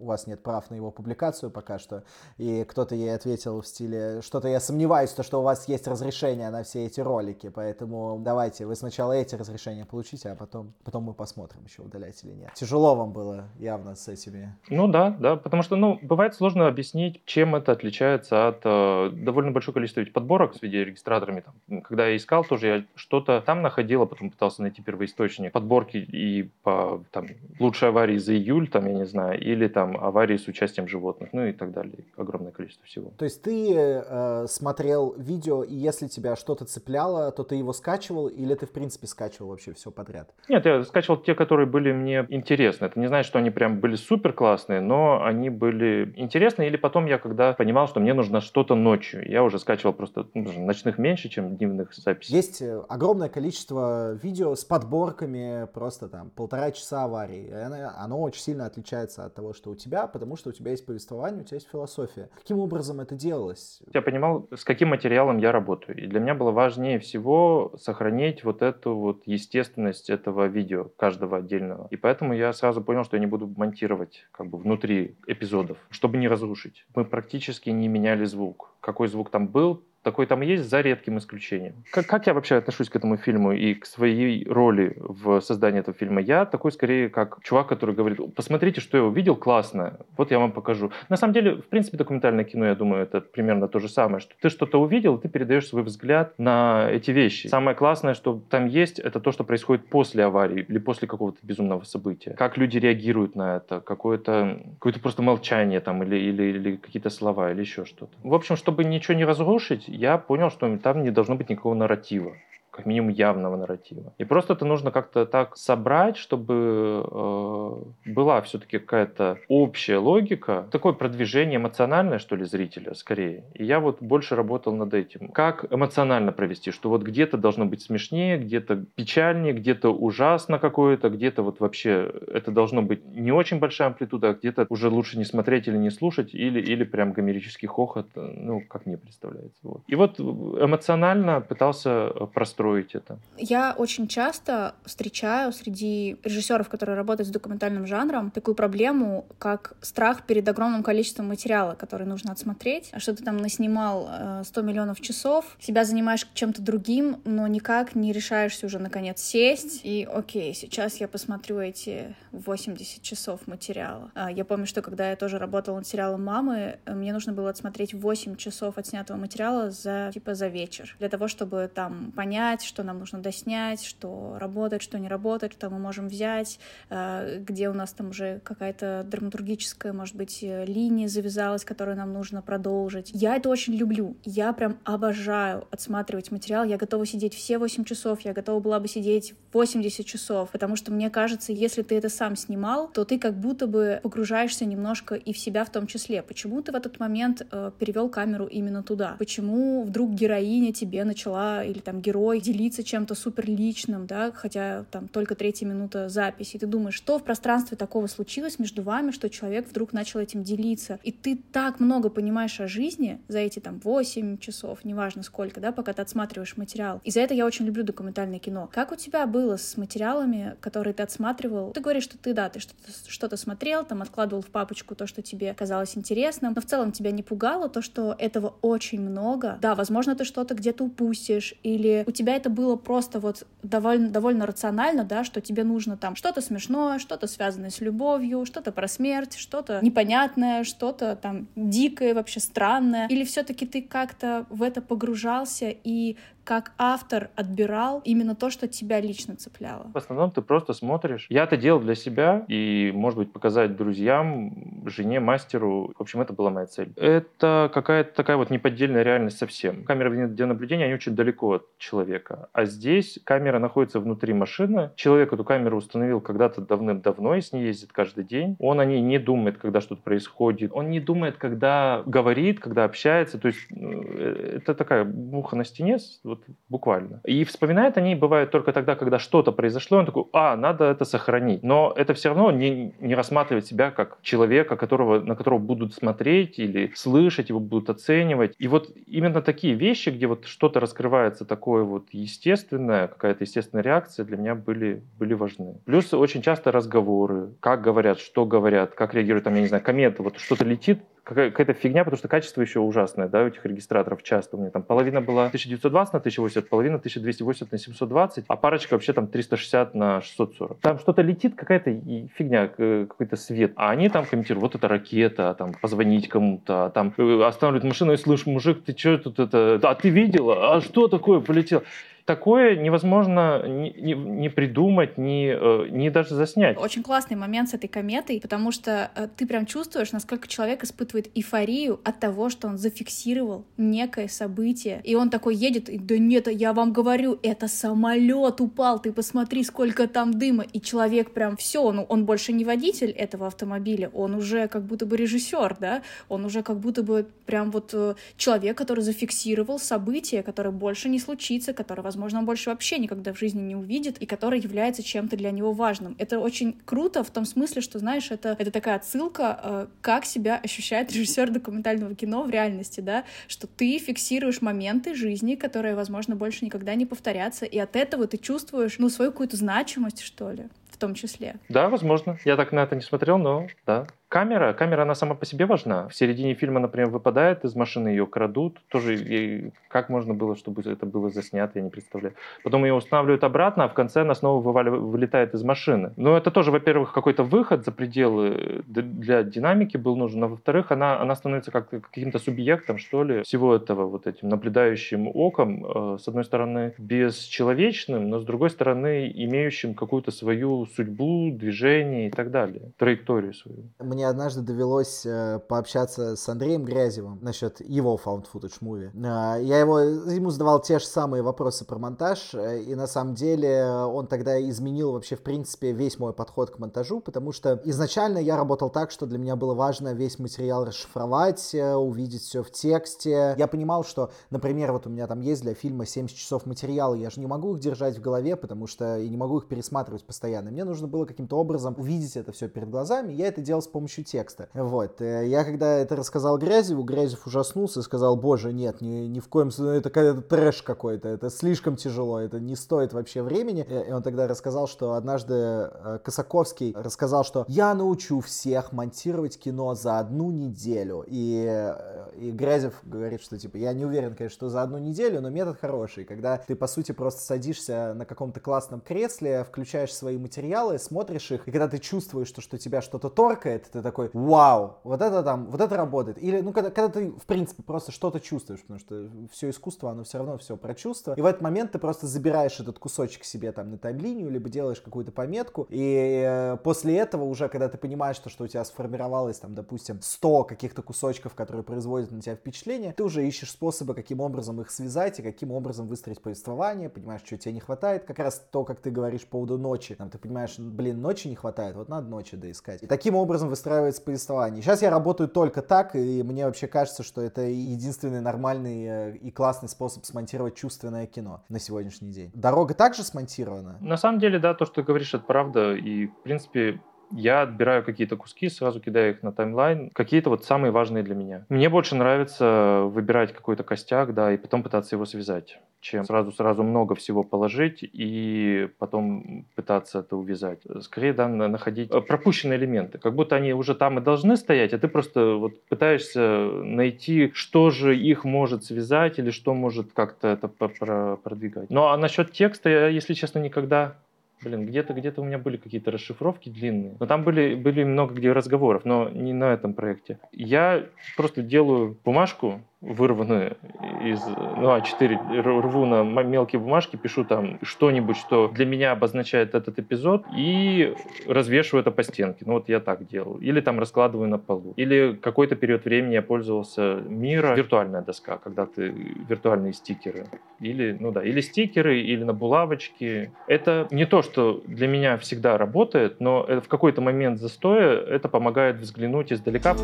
у вас нет прав на его публикацию пока что. И кто-то ей ответил в стиле, что-то я сомневаюсь, то, что у вас есть разрешение на все эти ролики, поэтому давайте вы сначала эти разрешения получите, а потом, потом мы посмотрим, еще удалять или нет. Тяжело вам было явно с этими. Ну да, да, потому что, ну, бывает сложно объяснить, чем это отличается от э, довольно большого количества ведь подборок с видеорегистраторами. Там. Когда я искал, тоже я что-то там находил, а потом пытался найти первоисточник подборки и по там лучшей аварии за июль, там, я не знаю, или там там аварии с участием животных, ну и так далее. Огромное количество всего. То есть ты э, смотрел видео, и если тебя что-то цепляло, то ты его скачивал, или ты в принципе скачивал вообще все подряд? Нет, я скачивал те, которые были мне интересны. Это не значит, что они прям были супер классные, но они были интересны. Или потом я, когда понимал, что мне нужно что-то ночью, я уже скачивал просто ну, ночных меньше, чем дневных записей. Есть э, огромное количество видео с подборками, просто там полтора часа аварии. Оно, оно очень сильно отличается от того, что у тебя, потому что у тебя есть повествование, у тебя есть философия. Каким образом это делалось? Я понимал, с каким материалом я работаю. И для меня было важнее всего сохранить вот эту вот естественность этого видео, каждого отдельного. И поэтому я сразу понял, что я не буду монтировать как бы внутри эпизодов, чтобы не разрушить. Мы практически не меняли звук. Какой звук там был, Такой там есть, за редким исключением. Как, как я вообще отношусь к этому фильму и к своей роли в создании этого фильма? Я такой скорее как чувак, который говорит, посмотрите, что я увидел, классно, вот я вам покажу. На самом деле, в принципе, документальное кино, я думаю, это примерно то же самое, что ты что-то увидел, ты передаешь свой взгляд на эти вещи. Самое классное, что там есть, это то, что происходит после аварии или после какого-то безумного события. Как люди реагируют на это, какое-то какое просто молчание там или, или, или какие-то слова или еще что-то. В общем, чтобы ничего не разрушить, я понял, что там не должно быть никакого нарратива как минимум явного нарратива. И просто это нужно как-то так собрать, чтобы э, была все-таки какая-то общая логика, такое продвижение эмоциональное, что ли, зрителя скорее. И я вот больше работал над этим. Как эмоционально провести, что вот где-то должно быть смешнее, где-то печальнее, где-то ужасно какое-то, где-то вот вообще это должно быть не очень большая амплитуда, а где-то уже лучше не смотреть или не слушать, или, или прям гомерический хохот, ну, как мне представляется. Вот. И вот эмоционально пытался простроить строить это? Я очень часто встречаю среди режиссеров, которые работают с документальным жанром, такую проблему, как страх перед огромным количеством материала, который нужно отсмотреть. А что ты там наснимал 100 э, миллионов часов, себя занимаешь чем-то другим, но никак не решаешься уже наконец сесть и, окей, сейчас я посмотрю эти 80 часов материала. А, я помню, что когда я тоже работала над сериалом «Мамы», мне нужно было отсмотреть 8 часов отснятого материала за, типа, за вечер, для того, чтобы там понять, понять, что нам нужно доснять, что работает, что не работает, что мы можем взять, э, где у нас там уже какая-то драматургическая, может быть, э, линия завязалась, которую нам нужно продолжить. Я это очень люблю. Я прям обожаю отсматривать материал. Я готова сидеть все 8 часов, я готова была бы сидеть 80 часов, потому что мне кажется, если ты это сам снимал, то ты как будто бы погружаешься немножко и в себя в том числе. Почему ты в этот момент э, перевел камеру именно туда? Почему вдруг героиня тебе начала, или там герой делиться чем-то супер личным, да, хотя там только третья минута записи, и ты думаешь, что в пространстве такого случилось между вами, что человек вдруг начал этим делиться, и ты так много понимаешь о жизни за эти там 8 часов, неважно сколько, да, пока ты отсматриваешь материал. И за это я очень люблю документальное кино. Как у тебя было с материалами, которые ты отсматривал? Ты говоришь, что ты, да, ты что-то что смотрел, там откладывал в папочку то, что тебе казалось интересным, но в целом тебя не пугало то, что этого очень много. Да, возможно, ты что-то где-то упустишь, или у тебя это было просто вот довольно, довольно рационально, да, что тебе нужно там что-то смешное, что-то связанное с любовью, что-то про смерть, что-то непонятное, что-то там дикое, вообще странное. Или все-таки ты как-то в это погружался и как автор отбирал именно то, что тебя лично цепляло? В основном ты просто смотришь. Я это делал для себя и, может быть, показать друзьям, жене, мастеру. В общем, это была моя цель. Это какая-то такая вот неподдельная реальность совсем. Камеры видеонаблюдения, они очень далеко от человека. А здесь камера находится внутри машины. Человек эту камеру установил когда-то давным-давно и с ней ездит каждый день. Он о ней не думает, когда что-то происходит. Он не думает, когда говорит, когда общается. То есть э, это такая буха на стене, вот буквально. И вспоминает о ней бывает только тогда, когда что-то произошло, он такой, а, надо это сохранить. Но это все равно не, не рассматривать себя как человека, которого, на которого будут смотреть или слышать, его будут оценивать. И вот именно такие вещи, где вот что-то раскрывается такое вот естественное, какая-то естественная реакция для меня были, были важны. Плюс очень часто разговоры, как говорят, что говорят, как реагируют, там, я не знаю, комета, вот что-то летит, какая-то фигня, потому что качество еще ужасное, да, у этих регистраторов часто. У меня там половина была 1920 на 1080, половина 1280 на 720, а парочка вообще там 360 на 640. Там что-то летит, какая-то фигня, какой-то свет. А они там комментируют, вот это ракета, там позвонить кому-то, там э, останавливают машину и слышишь, мужик, ты что тут это, а ты видела, а что такое полетело? Такое невозможно не, не, не придумать, не, э, не даже заснять. Очень классный момент с этой кометой, потому что э, ты прям чувствуешь, насколько человек испытывает эйфорию от того, что он зафиксировал некое событие, и он такой едет, и да нет, я вам говорю, это самолет упал, ты посмотри, сколько там дыма, и человек прям все, ну он больше не водитель этого автомобиля, он уже как будто бы режиссер, да, он уже как будто бы прям вот э, человек, который зафиксировал событие, которое больше не случится, которое, возможно, возможно, он больше вообще никогда в жизни не увидит, и который является чем-то для него важным. Это очень круто в том смысле, что, знаешь, это, это такая отсылка, э, как себя ощущает режиссер документального кино в реальности, да, что ты фиксируешь моменты жизни, которые, возможно, больше никогда не повторятся, и от этого ты чувствуешь, ну, свою какую-то значимость, что ли, в том числе. Да, возможно. Я так на это не смотрел, но да, камера, камера, она сама по себе важна. В середине фильма, например, выпадает из машины, ее крадут. Тоже как можно было, чтобы это было заснято, я не представляю. Потом ее устанавливают обратно, а в конце она снова вылетает из машины. Но это тоже, во-первых, какой-то выход за пределы для динамики был нужен, а во-вторых, она, она становится как каким-то субъектом, что ли, всего этого вот этим наблюдающим оком, э, с одной стороны, бесчеловечным, но с другой стороны, имеющим какую-то свою судьбу, движение и так далее, траекторию свою. Мне однажды довелось э, пообщаться с Андреем Грязевым насчет его found footage movie. Э, я его, ему задавал те же самые вопросы про монтаж, э, и на самом деле он тогда изменил вообще, в принципе, весь мой подход к монтажу, потому что изначально я работал так, что для меня было важно весь материал расшифровать, увидеть все в тексте. Я понимал, что, например, вот у меня там есть для фильма 70 часов материала, я же не могу их держать в голове, потому что я не могу их пересматривать постоянно. Мне нужно было каким-то образом увидеть это все перед глазами, я это делал с помощью текста. Вот. Э, я когда это рассказал Грязеву, Грязев ужаснулся и сказал, боже, нет, ни, ни в коем случае, это, это трэш какой-то, это слишком тяжело, это не стоит вообще времени. И он тогда рассказал, что однажды э, Косаковский рассказал, что я научу всех монтировать кино за одну неделю. И, э, и Грязев говорит, что типа, я не уверен, конечно, что за одну неделю, но метод хороший, когда ты, по сути, просто садишься на каком-то классном кресле, включаешь свои материалы, смотришь их, и когда ты чувствуешь, что, что тебя что-то торкает, ты такой, вау, вот это там, вот это работает. Или, ну, когда, когда ты, в принципе, просто что-то чувствуешь, потому что все искусство, оно все равно все про чувства. И в этот момент ты просто забираешь этот кусочек себе там на тайм-линию, либо делаешь какую-то пометку, и э, после этого уже, когда ты понимаешь, что, что у тебя сформировалось там, допустим, 100 каких-то кусочков, которые производят на тебя впечатление, ты уже ищешь способы, каким образом их связать и каким образом выстроить повествование, понимаешь, что тебе не хватает. Как раз то, как ты говоришь по поводу ночи, там, ты понимаешь, блин, ночи не хватает, вот надо ночи доискать. И таким образом выстраивается повествование. Сейчас я работаю только так, и мне вообще кажется, что это единственный нормальный э, и классный способ смонтировать чувственное кино на сегодняшний день. Дорога также смонтирована? На самом деле, да, то, что ты говоришь, это правда. И, в принципе, я отбираю какие-то куски, сразу кидаю их на таймлайн, какие-то вот самые важные для меня. Мне больше нравится выбирать какой-то костяк, да, и потом пытаться его связать, чем сразу-сразу много всего положить и потом пытаться это увязать. Скорее, да, находить э, пропущенные элементы, как будто они уже там и должны стоять, а ты просто вот пытаешься найти, что же их может связать или что может как-то это продвигать. Ну, а насчет текста я, если честно, никогда Блин, где-то где-то у меня были какие-то расшифровки длинные. Но там были, были много где разговоров, но не на этом проекте. Я просто делаю бумажку, вырванную из ну, А4, рву на мелкие бумажки, пишу там что-нибудь, что для меня обозначает этот эпизод, и развешиваю это по стенке. Ну вот я так делал. Или там раскладываю на полу. Или какой-то период времени я пользовался Мира, виртуальная доска, когда ты виртуальные стикеры. Или, ну да, или стикеры, или на булавочке. Это не то, что для меня всегда работает, но в какой-то момент застоя это помогает взглянуть издалека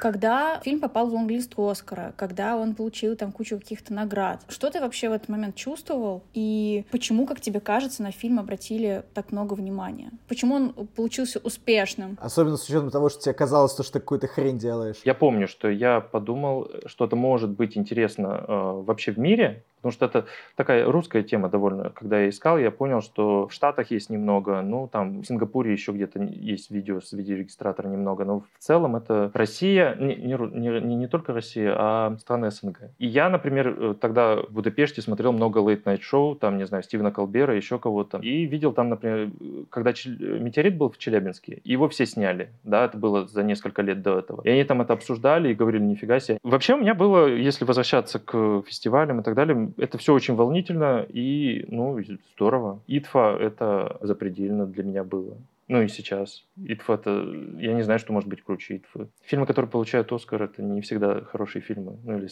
когда фильм попал в лонглист Оскара, когда он получил там кучу каких-то наград. Что ты вообще в этот момент чувствовал? И почему, как тебе кажется, на фильм обратили так много внимания? Почему он получился успешным? Особенно с учетом того, что тебе казалось, что ты какую-то хрень делаешь. Я помню, что я подумал, что это может быть интересно э, вообще в мире, Потому что это такая русская тема довольно. Когда я искал, я понял, что в Штатах есть немного, ну, там в Сингапуре еще где-то есть видео с видеорегистратора немного, но в целом это Россия, не, не, не, не только Россия, а страны СНГ. И я, например, э, тогда в Будапеште смотрел много late-night шоу, там, не знаю, Стивена Колбера, еще кого-то. И видел там, например, когда метеорит был в Челябинске, его все сняли, да, это было за несколько лет до этого. И они там это обсуждали и говорили, нифига себе. Вообще у меня было, если возвращаться к фестивалям и так далее, это все очень волнительно и, ну, здорово. ИТФА — это запредельно для меня было. Ну и сейчас. ИТФА — это... Я не знаю, что может быть круче ИТФА. Фильмы, которые получают Оскар, это не всегда хорошие фильмы. Ну или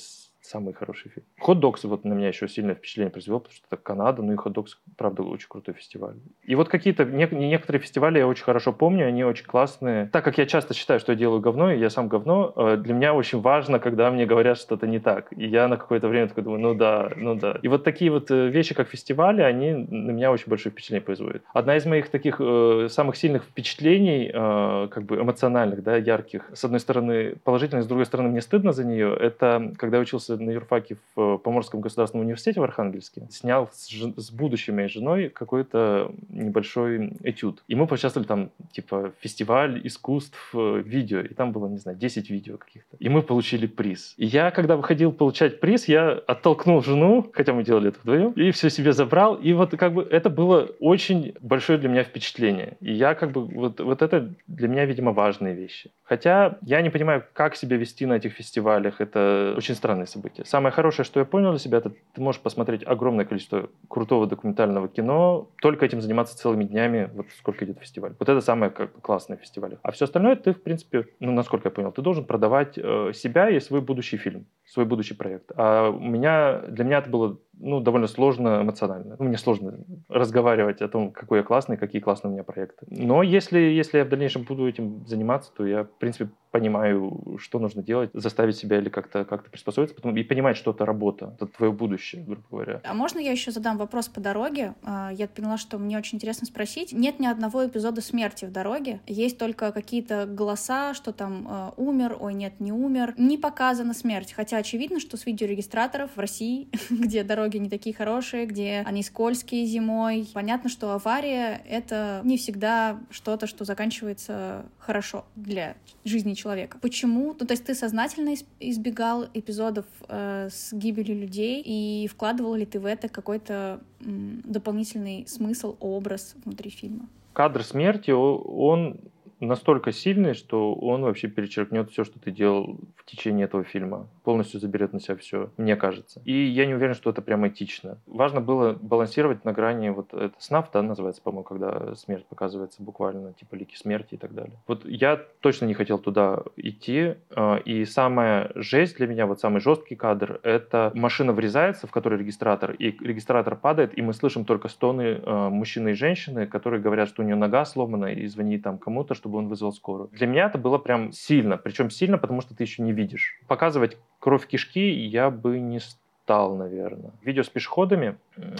самый хороший фильм. Хот Докс вот на меня еще сильное впечатление произвел, потому что это Канада, ну и Хот Докс, правда, очень крутой фестиваль. И вот какие-то, не, некоторые фестивали я очень хорошо помню, они очень классные. Так как я часто считаю, что я делаю говно, и я сам говно, э, для меня очень важно, когда мне говорят что-то не так. И я на какое-то время такой думаю, ну да, ну да. И вот такие вот э, вещи, как фестивали, они на меня очень большое впечатление производят. Одна из моих таких э, самых сильных впечатлений, э, как бы эмоциональных, да, ярких, с одной стороны положительных, с другой стороны мне стыдно за нее, это когда я учился на юрфаке в э, Поморском государственном университете в Архангельске, снял с, с будущей моей женой какой-то небольшой этюд. И мы поучаствовали там, типа, фестиваль искусств э, видео, и там было, не знаю, 10 видео каких-то. И мы получили приз. И я, когда выходил получать приз, я оттолкнул жену, хотя мы делали это вдвоем, и все себе забрал. И вот как бы это было очень большое для меня впечатление. И я как бы, вот, вот это для меня, видимо, важные вещи. Хотя я не понимаю, как себя вести на этих фестивалях. Это очень странное событие. Самое хорошее, что я понял для себя, это ты можешь посмотреть огромное количество крутого документального кино, только этим заниматься целыми днями, вот сколько идет фестиваль. Вот это самое как, классное в. А все остальное ты, в принципе, ну, насколько я понял, ты должен продавать э, себя и свой будущий фильм, свой будущий проект. А у меня, для меня это было ну, довольно сложно эмоционально. Ну, мне сложно разговаривать о том, какой я классный, какие классные у меня проекты. Но если, если я в дальнейшем буду этим заниматься, то я, в принципе, понимаю, что нужно делать, заставить себя или как-то как приспособиться, потом, и понимать, что это работа, это твое будущее, грубо говоря. А можно я еще задам вопрос по дороге? А, я поняла, что мне очень интересно спросить. Нет ни одного эпизода смерти в дороге, есть только какие-то голоса, что там э, умер, ой, нет, не умер. Не показана смерть, хотя очевидно, что с видеорегистраторов в России, <laughs> где дороги не такие хорошие, где они скользкие зимой, понятно, что авария — это не всегда что-то, что заканчивается хорошо для жизни человека. Почему? Ну, то есть ты сознательно избегал эпизодов э, с гибелью людей и вкладывал ли ты в это какой-то дополнительный смысл, образ внутри фильма? Кадр смерти, он настолько сильный, что он вообще перечеркнет все, что ты делал в течение этого фильма. Полностью заберет на себя все, мне кажется. И я не уверен, что это прям этично. Важно было балансировать на грани, вот это СНАФ, да, называется, по-моему, когда смерть показывается буквально, типа лики смерти и так далее. Вот я точно не хотел туда идти. А, и самая жесть для меня, вот самый жесткий кадр, это машина врезается, в которой регистратор, и регистратор падает, и мы слышим только стоны а, мужчины и женщины, которые говорят, что у нее нога сломана, и звонит там кому-то, что чтобы он вызвал скорую. Для меня это было прям сильно, причем сильно, потому что ты еще не видишь. Показывать кровь кишки я бы не стал, наверное. Видео с пешеходами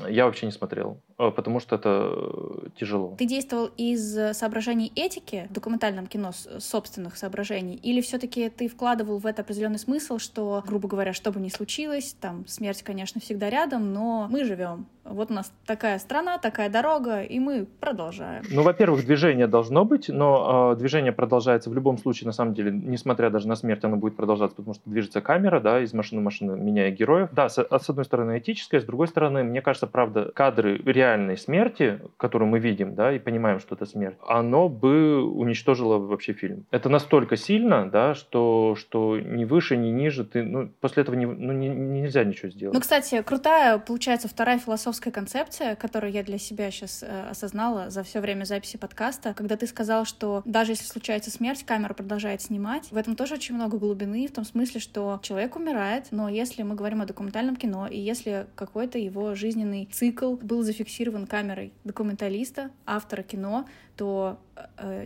я вообще не смотрел, э, потому что это э, тяжело. Ты действовал из соображений этики в документальном кино, собственных соображений, или все-таки ты вкладывал в это определенный смысл, что, грубо говоря, что бы ни случилось, там смерть, конечно, всегда рядом, но мы живем. Вот у нас такая страна, такая дорога, и мы продолжаем. Ну, во-первых, движение должно быть, но э, движение продолжается в любом случае, на самом деле, несмотря даже на смерть, оно будет продолжаться, потому что движется камера, да, из машины в машину, меняя героев. Да, с, с одной стороны этическое, с другой стороны, мне кажется, правда, кадры реальной смерти, которую мы видим, да, и понимаем, что это смерть, оно бы уничтожило вообще фильм. Это настолько сильно, да, что, что ни выше, ни ниже ты, ну, после этого не, ну, не, нельзя ничего сделать. Ну, кстати, крутая, получается, вторая философская концепция, которую я для себя сейчас э, осознала за все время записи подкаста, когда ты сказал, что даже если случается смерть, камера продолжает снимать. В этом тоже очень много глубины, в том смысле, что человек умирает, но если мы говорим о документальном кино, и если какой-то его жизнь жизненный цикл был зафиксирован камерой документалиста, автора кино, то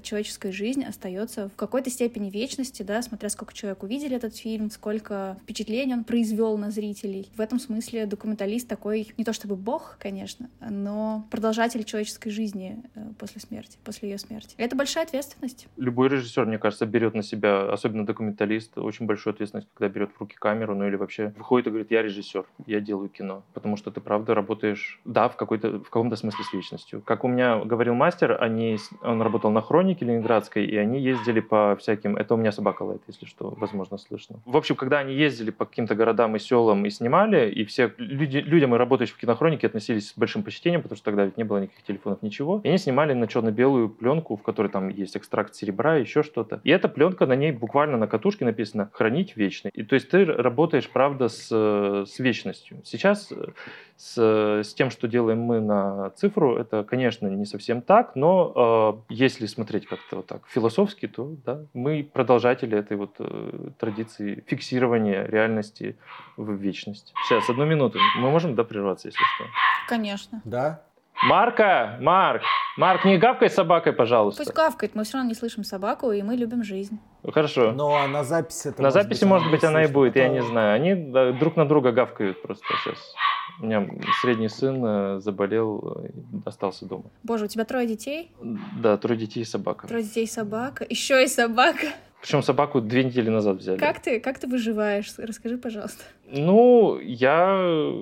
человеческая жизнь остается в какой-то степени вечности, да, смотря сколько человек увидели этот фильм, сколько впечатлений он произвел на зрителей. В этом смысле документалист такой не то чтобы бог, конечно, но продолжатель человеческой жизни э, после смерти, после ее смерти. Это большая ответственность. Любой режиссер, мне кажется, берет на себя, особенно документалист, очень большую ответственность, когда берет в руки камеру, ну или вообще выходит и говорит, я режиссер, я делаю кино, потому что ты правда работаешь, да, в какой-то в каком-то смысле с вечностью. Как у меня говорил мастер, они он работал на хронике ленинградской, и они ездили по всяким... Это у меня собака лает, если что, возможно, слышно. В общем, когда они ездили по каким-то городам и селам и снимали, и все люди, людям, работающим в кинохронике, относились с большим почтением, потому что тогда ведь не было никаких телефонов, ничего. И они снимали на черно-белую пленку, в которой там есть экстракт серебра, еще что-то. И эта пленка, на ней буквально на катушке написано «хранить вечно». И то есть ты работаешь, правда, с, с вечностью. Сейчас с, с тем, что делаем мы на цифру, это, конечно, не совсем так, но э, если смотреть как-то вот так философски, то да, мы продолжатели этой вот э, традиции фиксирования реальности в вечность. Сейчас, одну минуту. Мы можем, да, прерваться, если что? Конечно. Да. Марка, Марк, Марк, не гавкай собакой, пожалуйста. Пусть гавкает, мы все равно не слышим собаку, и мы любим жизнь. Хорошо. Но на записи это На записи, быть, может быть, она и будет, я не знаю. Они друг на друга гавкают просто сейчас. У меня средний сын э, заболел, э, остался дома. Боже, у тебя трое детей? Да, трое детей и собака. Трое детей и собака. Еще и собака. Причем собаку две недели назад взяли. Как ты, как ты выживаешь? Расскажи, пожалуйста. Ну, я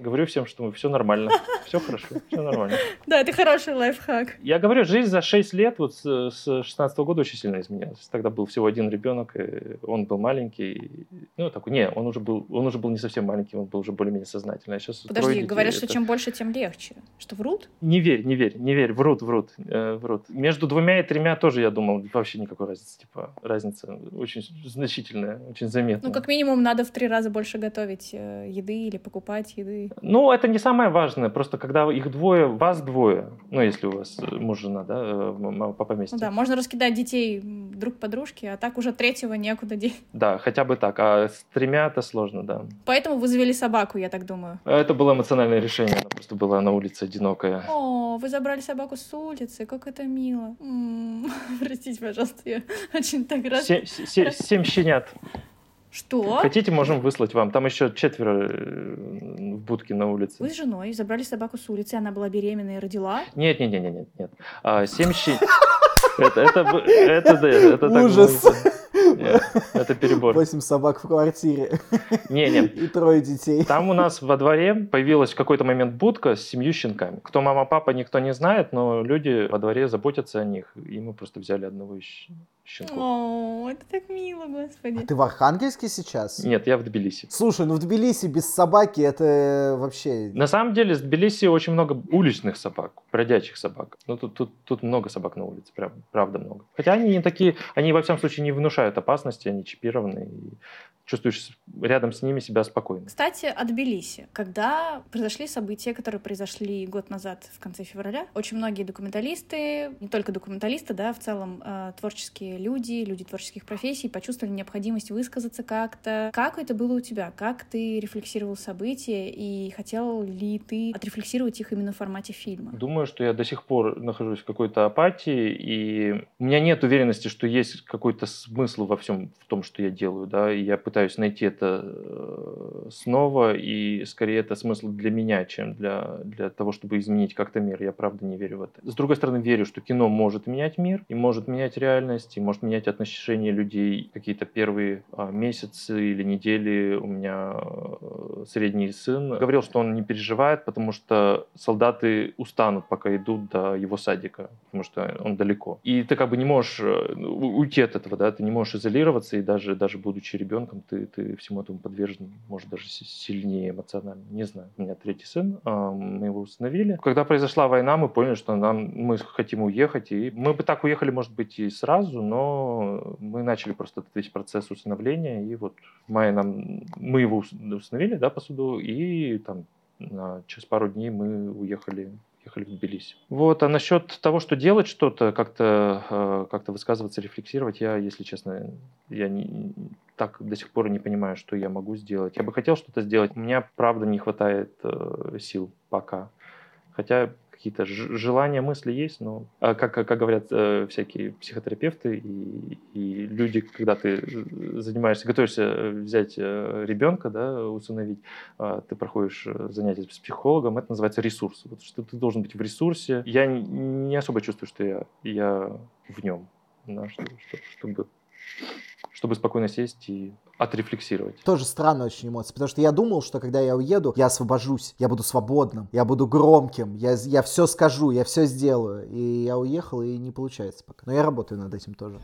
говорю всем, что все нормально, <laughs> все хорошо, все нормально. Да, это хороший лайфхак. Я говорю, жизнь за 6 лет, вот с, с 16 года очень сильно изменилась. Тогда был всего один ребенок, и он был маленький. Ну, такой, не, он уже был, он уже был не совсем маленький, он был уже более-менее сознательный. А сейчас Подожди, говорят, что чем больше, тем легче. Что, врут? Не верь, не верь, не верь, врут, врут, э, врут. Между двумя и тремя тоже, я думал, вообще никакой разницы. Типа, разница очень значительная, очень заметная. Ну, как минимум, надо в три раза больше готовить э, еды или покупать еды. Ну, это не самое важное. Просто когда их двое, вас двое, ну, если у вас муж, жена, да, э, по поместью. Ну, да, можно раскидать детей друг подружке, а так уже третьего некуда деть. <laughs> Да, хотя бы так. А с тремя это сложно, да. Поэтому вы завели собаку, я так думаю. Это было эмоциональное решение. Она просто была на улице одинокая. О, вы забрали собаку с улицы, как это мило. М-м, <laughs> простите, пожалуйста, я <laughs> очень так рад. Семь щенят. Что? Хотите, можем выслать вам. Там еще четверо э, в будке на улице. Вы с женой забрали собаку с улицы, она была беременна и родила? Нет, нет, нет, нет, нет. А, семь. Это, это, это, это, это Ужас. Нет, это перебор. Восемь собак в квартире. Не, не. И трое детей. Там у нас во дворе появилась в какой-то момент будка с семью щенками. Кто мама, папа, никто не знает, но люди во дворе заботятся о них. И мы просто взяли одного из щенков. О, это так мило, господи. А ты в Архангельске сейчас? Нет, я в Тбилиси. Слушай, ну в Тбилиси без собаки это вообще... На самом деле в Тбилиси очень много уличных собак, бродячих собак. Ну тут, тут, тут много собак на улице, прям, правда много. Хотя они не такие, они во всяком случае не внушают опасности, они чипированы. И чувствуешь рядом с ними себя спокойно. Кстати, о Тбилиси. Когда произошли события, которые произошли год назад в конце февраля, очень многие документалисты, не только документалисты, да, в целом э, творческие люди, люди творческих профессий почувствовали необходимость высказаться как-то. Как это было у тебя? Как ты рефлексировал события и хотел ли ты отрефлексировать их именно в формате фильма? Думаю, что я до сих пор нахожусь в какой-то апатии, и у меня нет уверенности, что есть какой-то смысл во всем в том, что я делаю, да, и я пытаюсь найти это э, снова, и скорее это смысл для меня, чем для, для того, чтобы изменить как-то мир. Я правда не верю в это. С другой стороны, верю, что кино может менять мир, и может менять реальность, может менять отношения людей. Какие-то первые а, месяцы или недели у меня э, средний сын говорил, что он не переживает, потому что солдаты устанут, пока идут до его садика, потому что он далеко. И ты как бы не можешь э, уйти от этого, да, ты не можешь изолироваться, и даже, даже будучи ребенком, ты, ты всему этому подвержен, может, даже сильнее эмоционально. Не знаю. У меня третий сын, а, мы его установили. Когда произошла война, мы поняли, что нам, мы хотим уехать. И мы бы так уехали, может быть, и сразу, но мы начали просто весь процесс усыновления. И вот в мае нам, мы его установили, да, по суду, и там через пару дней мы уехали ехали в Тбилиси. Вот, а насчет того, что делать что-то, как-то э, как высказываться, рефлексировать, я, если честно, я не, так до сих пор не понимаю, что я могу сделать. Я бы хотел что-то сделать, у меня, правда, не хватает э, сил пока. Хотя какие-то желания, мысли есть, но, а как, как говорят э, всякие психотерапевты и, и люди, когда ты занимаешься, готовишься э, взять э, ребенка, да, усыновить, э, ты проходишь занятия с психологом, это называется ресурс. Вот, что ты должен быть в ресурсе. Я не особо чувствую, что я, я в нем, да, что, чтобы, чтобы спокойно сесть и отрефлексировать. Тоже странная очень эмоция, потому что я думал, что когда я уеду, я освобожусь, я буду свободным, я буду громким, я, я все скажу, я все сделаю. И я уехал, и не получается пока. Но я работаю над этим тоже.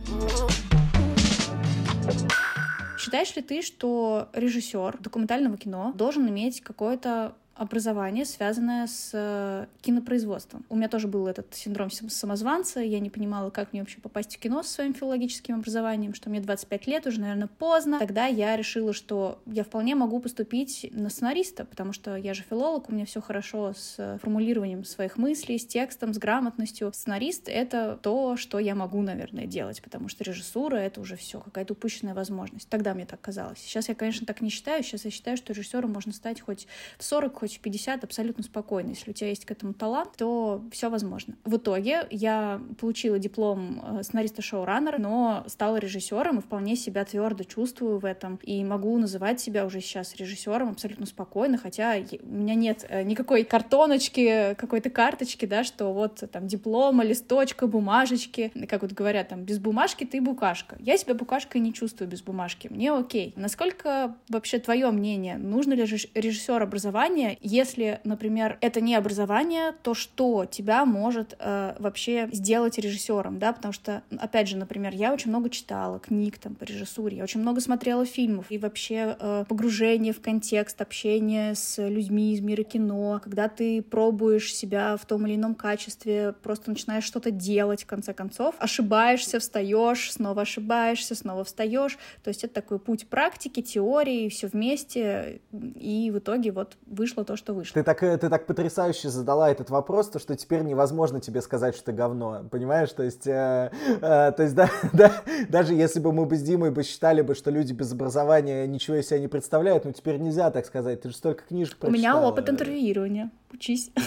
Считаешь ли ты, что режиссер документального кино должен иметь какое-то образование, связанное с э, кинопроизводством. У меня тоже был этот синдром самозванца, я не понимала, как мне вообще попасть в кино со своим филологическим образованием, что мне 25 лет, уже, наверное, поздно. Тогда я решила, что я вполне могу поступить на сценариста, потому что я же филолог, у меня все хорошо с формулированием своих мыслей, с текстом, с грамотностью. Сценарист — это то, что я могу, наверное, делать, потому что режиссура — это уже все, какая-то упущенная возможность. Тогда мне так казалось. Сейчас я, конечно, так не считаю. Сейчас я считаю, что режиссером можно стать хоть в 40, хоть в 50, абсолютно спокойно. Если у тебя есть к этому талант, то все возможно. В итоге я получила диплом э, сценариста шоураннера, но стала режиссером и вполне себя твердо чувствую в этом. И могу называть себя уже сейчас режиссером абсолютно спокойно, хотя у меня нет э, никакой картоночки, какой-то карточки, да, что вот там диплома, листочка, бумажечки. Как вот говорят, там, без бумажки ты букашка. Я себя букашкой не чувствую без бумажки. Мне окей. Насколько вообще твое мнение? Нужно ли режиссер образования? Если, например, это не образование, то что тебя может э, вообще сделать режиссером, да? Потому что, опять же, например, я очень много читала книг там по режиссуре, я очень много смотрела фильмов и вообще э, погружение в контекст, общение с людьми из мира кино, когда ты пробуешь себя в том или ином качестве, просто начинаешь что-то делать в конце концов, ошибаешься, встаешь, снова ошибаешься, снова встаешь. То есть это такой путь практики, теории, все вместе, и в итоге вот вышло то, что вышло. Ты так, э, ты так потрясающе задала этот вопрос, то, что теперь невозможно тебе сказать, что ты говно, понимаешь? То есть, э, э, то есть да, <laughs> да, даже если бы мы бы с Димой бы считали бы, что люди без образования ничего из себя не представляют, ну теперь нельзя так сказать, ты же столько книжек прочитала. У меня опыт интервьюирования, учись. <laughs>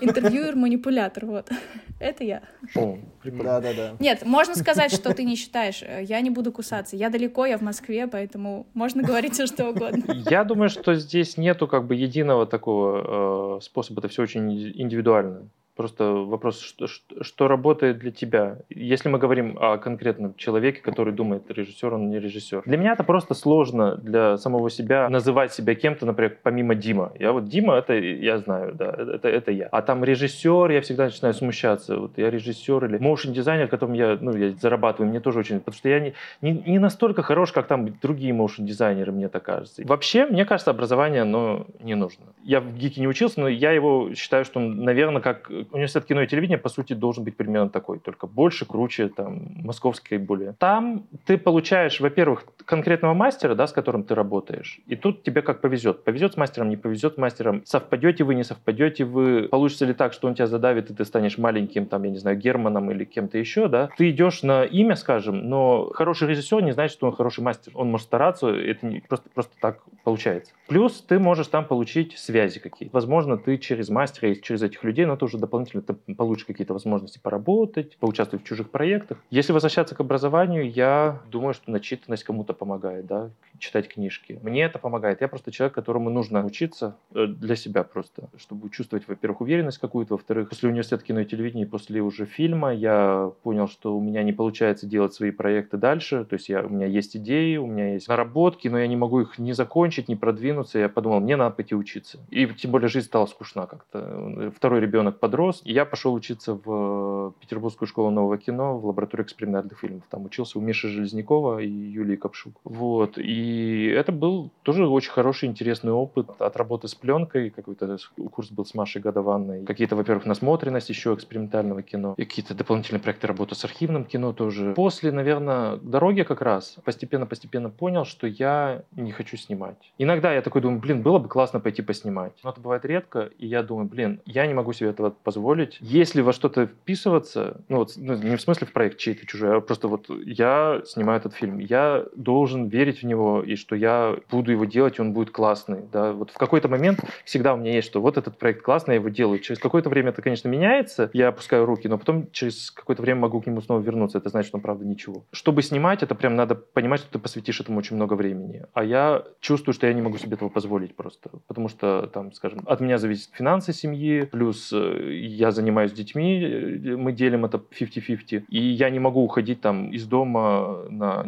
Интервьюер-манипулятор, вот. Это я. Да, да, да. Нет, можно сказать, что ты не считаешь. Я не буду кусаться. Я далеко, я в Москве, поэтому можно говорить все что угодно. Я думаю, что здесь нету как бы единого такого э, способа. Это все очень индивидуально. Просто вопрос, что, что, что работает для тебя. Если мы говорим о конкретном человеке, который думает, режиссер он не режиссер. Для меня это просто сложно для самого себя называть себя кем-то, например, помимо Дима. Я вот Дима, это я знаю, да, это, это я. А там режиссер, я всегда начинаю смущаться. Вот я режиссер или моушен дизайнер, которым я, ну, я зарабатываю, мне тоже очень, потому что я не, не, не настолько хорош, как там другие моушен дизайнеры, мне так кажется. Вообще, мне кажется, образование, оно не нужно. Я в ГИКе не учился, но я его считаю, что он, наверное, как университет кино и телевидения, по сути, должен быть примерно такой, только больше, круче, там, московской более. Там ты получаешь, во-первых, конкретного мастера, да, с которым ты работаешь, и тут тебе как повезет. Повезет с мастером, не повезет с мастером. Совпадете вы, не совпадете вы. Получится ли так, что он тебя задавит, и ты станешь маленьким, там, я не знаю, Германом или кем-то еще, да? Ты идешь на имя, скажем, но хороший режиссер не значит, что он хороший мастер. Он может стараться, это не просто, просто так получается. Плюс ты можешь там получить связи какие-то. Возможно, ты через мастера и через этих людей, но это уже дополнительно ты получишь какие-то возможности поработать, поучаствовать в чужих проектах. Если возвращаться к образованию, я думаю, что начитанность кому-то помогает, да, читать книжки. Мне это помогает. Я просто человек, которому нужно учиться э, для себя просто, чтобы чувствовать, во-первых, уверенность какую-то, во-вторых, после университета кино и телевидения, после уже фильма я понял, что у меня не получается делать свои проекты дальше, то есть я, у меня есть идеи, у меня есть наработки, но я не могу их не закончить, не продвинуться. Я подумал, мне надо пойти учиться. И тем более жизнь стала скучна как-то. Второй ребенок подрос, и я пошел учиться в Петербургскую школу нового кино, в лабораторию экспериментальных фильмов. Там учился у Миши Железнякова и Юлии Капшук. Вот. И это был тоже очень хороший, интересный опыт от работы с пленкой. Какой-то курс был с Машей Годованной. Какие-то, во-первых, насмотренность еще экспериментального кино. И какие-то дополнительные проекты работы с архивным кино тоже. После, наверное, дороги как раз постепенно-постепенно понял, что я не хочу снимать. Иногда я такой думаю, блин, было бы классно пойти поснимать. Но это бывает редко, и я думаю, блин, я не могу себе этого позволить. Если во что-то вписываться, ну вот ну, не в смысле в проект чей-то чужой, а просто вот я снимаю этот фильм, я должен верить в него, и что я буду его делать, и он будет классный. Да? Вот в какой-то момент всегда у меня есть, что вот этот проект классный, я его делаю. Через какое-то время это, конечно, меняется, я опускаю руки, но потом через какое-то время могу к нему снова вернуться. Это значит, что он, правда, ничего. Чтобы снимать, это прям надо понимать, что ты посвятишь этому очень много времени. А я чувствую, что я не могу себе этого позволить просто. Потому что, там, скажем, от меня зависят финансы семьи, плюс э, я занимаюсь детьми, э, мы делим это 50-50. И я не могу уходить там из дома на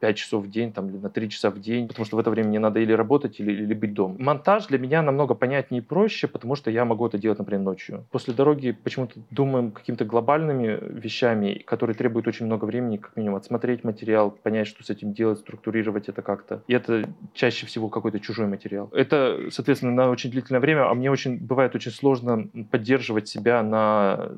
5 часов в день там, или на 3 часа в день, потому что в это время мне надо или работать, или, или быть дома. Монтаж для меня намного понятнее и проще, потому что я могу это делать, например, ночью. После дороги почему-то думаем какими-то глобальными вещами, которые требуют очень много времени, как минимум, отсмотреть материал, понять, что с этим делать, структурировать это как-то. И это чаще всего какой-то чужой материал. Это, соответственно, на очень длительное время, а мне очень бывает очень сложно поддерживать себя на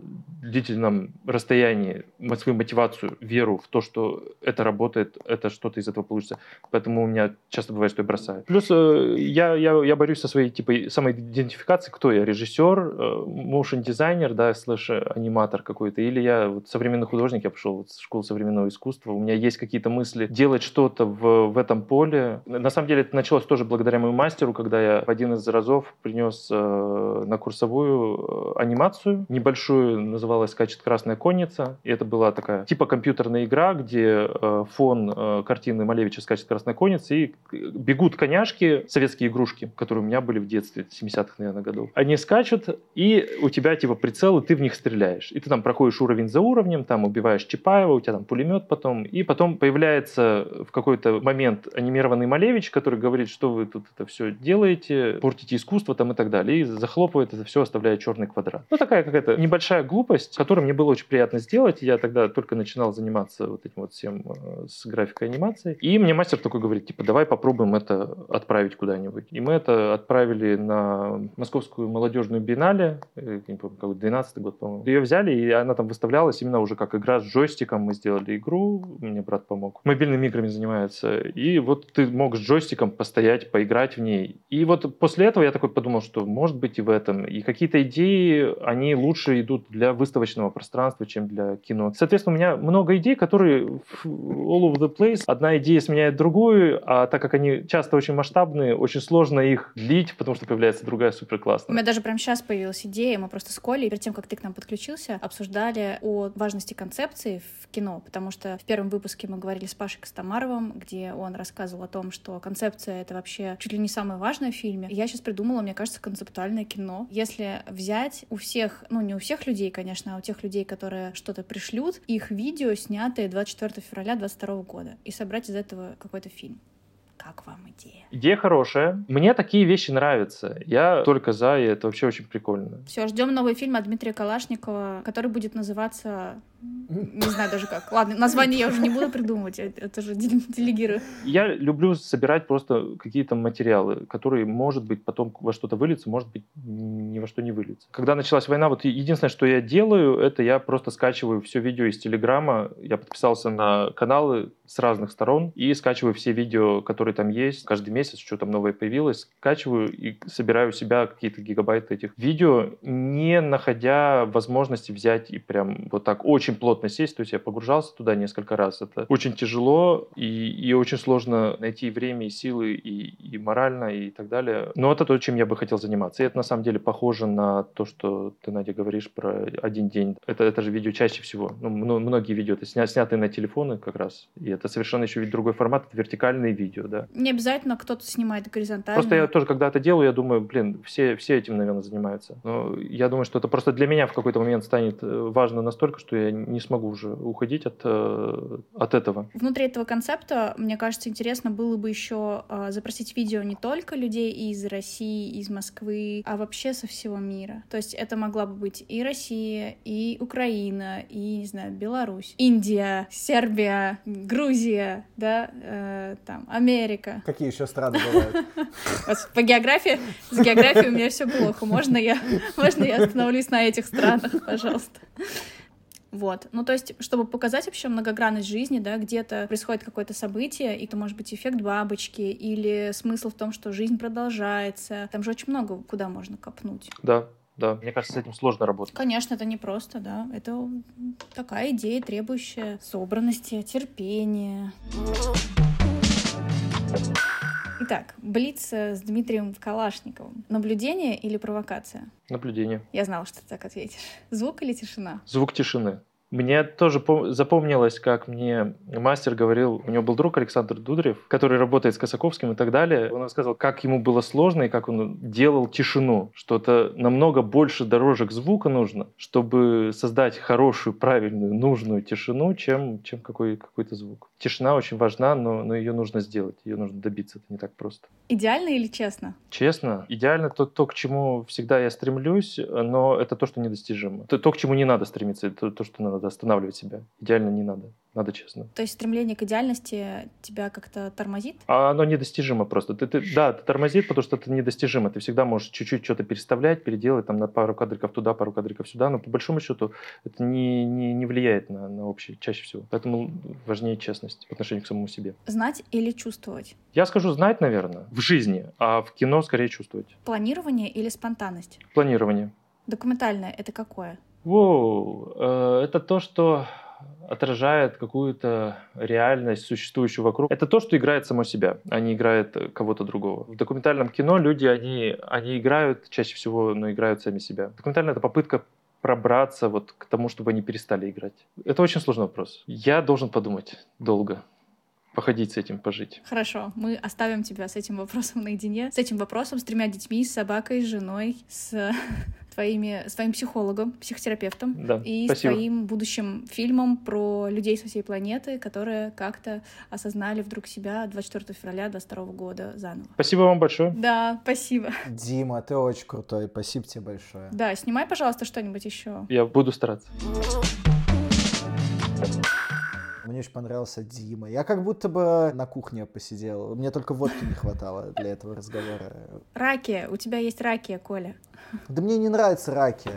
длительном расстоянии, свою мотивацию, веру в то, что это работает, это что-то из этого получится. Поэтому у меня часто бывает, что я бросаю. Плюс э, я, я, я борюсь со своей типа самоидентификацией, кто я, режиссер, моушен дизайнер, да, слэш аниматор какой-то, или я вот современный художник, я пошел вот в школу современного искусства, у меня есть какие-то мысли делать что-то в, в этом поле. На самом деле это началось тоже благодаря моему мастеру, когда я в один из разов принес э, на курсовую э, анимацию небольшую, называлась «Скачет красная конница». И это была такая типа компьютерная игра, где э, фон э, картины Малевича «Скачет красная конница» и бегут коняшки, советские игрушки, которые у меня были в детстве, 70-х, наверное, годов. Они скачут, и у тебя типа прицел, и ты в них стреляешь. И ты там проходишь уровень за уровнем, там убиваешь Чапаева, у тебя там пулемет потом, и потом появляется в какой-то момент анимированный Малевич, который говорит, что вы тут это все делаете, портите искусство там и так далее, и захлопывает это все, оставляя черный квадрат. Ну, такая какая-то небольшая глупость, которую мне было очень приятно сделать. Я тогда только начинал заниматься вот этим вот всем э, с графикой анимации. И мне мастер такой говорит, типа, давай попробуем это отправить куда-нибудь. И мы это отправили на Московскую молодежную биеннале, э, не помню, какой 12 год, по-моему. Ее взяли, и она там выставлялась именно уже как игра с джойстиком. Мы сделали игру, мне брат помог. Мобильными играми занимается. И вот ты мог с джойстиком постоять, поиграть в ней. И вот после этого я такой подумал, что может быть и в этом. И какие-то идеи, они лучше идут для выставочного пространства, чем для кино. Соответственно, у меня много идей, которые all over the place. Одна идея сменяет другую, а так как они часто очень масштабные, очень сложно их длить, потому что появляется другая супер классная. У меня даже прямо сейчас появилась идея, мы просто с Колей, перед тем, как ты к нам подключился, обсуждали о важности концепции в кино, потому что в первом выпуске мы говорили с Пашей Костомаровым, где он рассказывал о том, что концепция — это вообще чуть ли не самое важное в фильме. И я сейчас придумала, мне кажется, концептуальное кино. Если взять у ну не у всех людей, конечно, а у тех людей, которые что-то пришлют, их видео, снятые 24 февраля 22 года, и собрать из этого какой-то фильм. Как вам идея? Идея хорошая. Мне такие вещи нравятся. Я только за, и это вообще очень прикольно. Все, ждем новый фильм от Дмитрия Калашникова, который будет называться не знаю даже как. Ладно, название я уже не буду придумывать, это же делегирую. Я люблю собирать просто какие-то материалы, которые, может быть, потом во что-то выльются, может быть, ни во что не выльются. Когда началась война, вот единственное, что я делаю, это я просто скачиваю все видео из Телеграма. Я подписался на каналы с разных сторон и скачиваю все видео, которые там есть. Каждый месяц что там новое появилось, скачиваю и собираю у себя какие-то гигабайты этих видео, не находя возможности взять и прям вот так очень плотно сесть. То есть я погружался туда несколько раз. Это очень тяжело и, и очень сложно найти время и силы и, и морально и так далее. Но это то, чем я бы хотел заниматься. И это на самом деле похоже на то, что ты, Надя, говоришь про один день. Это, это же видео чаще всего. Ну, многие видео это сня, снятые на телефоны как раз. И это совершенно еще ведь другой формат. Это вертикальные видео, да. Не обязательно кто-то снимает горизонтально. Просто я тоже, когда это делаю, я думаю, блин, все, все этим, наверное, занимаются. Но я думаю, что это просто для меня в какой-то момент станет э, важно настолько, что я не смогу уже уходить от, э, от этого. Внутри этого концепта, мне кажется, интересно было бы еще э, запросить видео не только людей из России, из Москвы, а вообще со всего мира. То есть это могла бы быть и Россия, и Украина, и, не знаю, Беларусь, Индия, Сербия, Грузия, да, э, там, Америка. Какие еще страны бывают? По географии, с географией у меня все плохо. Можно я, можно я остановлюсь на этих странах, пожалуйста? Вот. Ну, то есть, чтобы показать вообще многогранность жизни, да, где-то происходит какое-то событие, и это может быть эффект бабочки, или смысл в том, что жизнь продолжается. Там же очень много куда можно копнуть. Да, да, мне кажется, с этим сложно работать. Конечно, это не просто, да. Это такая идея, требующая собранности, терпения. Итак, Блиц с Дмитрием Калашниковым. Наблюдение или провокация? Наблюдение. Я знала, что ты так ответишь. Звук или тишина? Звук тишины. Мне тоже запомнилось, как мне мастер говорил, у него был друг Александр Дудрев, который работает с Косаковским и так далее. Он рассказывал, как ему было сложно и как он делал тишину, что это намного больше дорожек звука нужно, чтобы создать хорошую, правильную, нужную тишину, чем, чем какой, какой-то звук. Тишина очень важна, но, но ее нужно сделать, ее нужно добиться, это не так просто. Идеально или честно? Честно. Идеально то, то, к чему всегда я стремлюсь, но это то, что недостижимо. То, то к чему не надо стремиться, это то, что надо надо останавливать себя. Идеально не надо. Надо честно. То есть стремление к идеальности тебя как-то тормозит? А оно недостижимо просто. Ты, ты, да, это тормозит, потому что это недостижимо. Ты всегда можешь чуть-чуть что-то переставлять, переделать там на пару кадриков туда, пару кадриков сюда, но по большому счету это не, не, не влияет на, на общий чаще всего. Поэтому важнее честность по отношению к самому себе. Знать или чувствовать? Я скажу знать, наверное, в жизни, а в кино скорее чувствовать. Планирование или спонтанность? Планирование. Документальное — это какое? Воу, э, это то, что отражает какую-то реальность, существующую вокруг. Это то, что играет само себя, а не играет кого-то другого. В документальном кино люди, они, они играют чаще всего, но играют сами себя. Документально это попытка пробраться вот к тому, чтобы они перестали играть. Это очень сложный вопрос. Я должен подумать долго походить с этим, пожить. Хорошо, мы оставим тебя с этим вопросом наедине. С этим вопросом, с тремя детьми, с собакой, с женой, с твоими, с твоим психологом, психотерапевтом да, и спасибо. с твоим будущим фильмом про людей со всей планеты, которые как-то осознали вдруг себя 24 февраля 22 года заново. Спасибо вам большое. Да, спасибо. Дима, ты очень крутой, спасибо тебе большое. Да, снимай, пожалуйста, что-нибудь еще. Я буду стараться. Мне очень понравился Дима. Я как будто бы на кухне посидел. Мне только водки не хватало для этого разговора. Раки. У тебя есть раки, Коля. Да мне не нравится раки.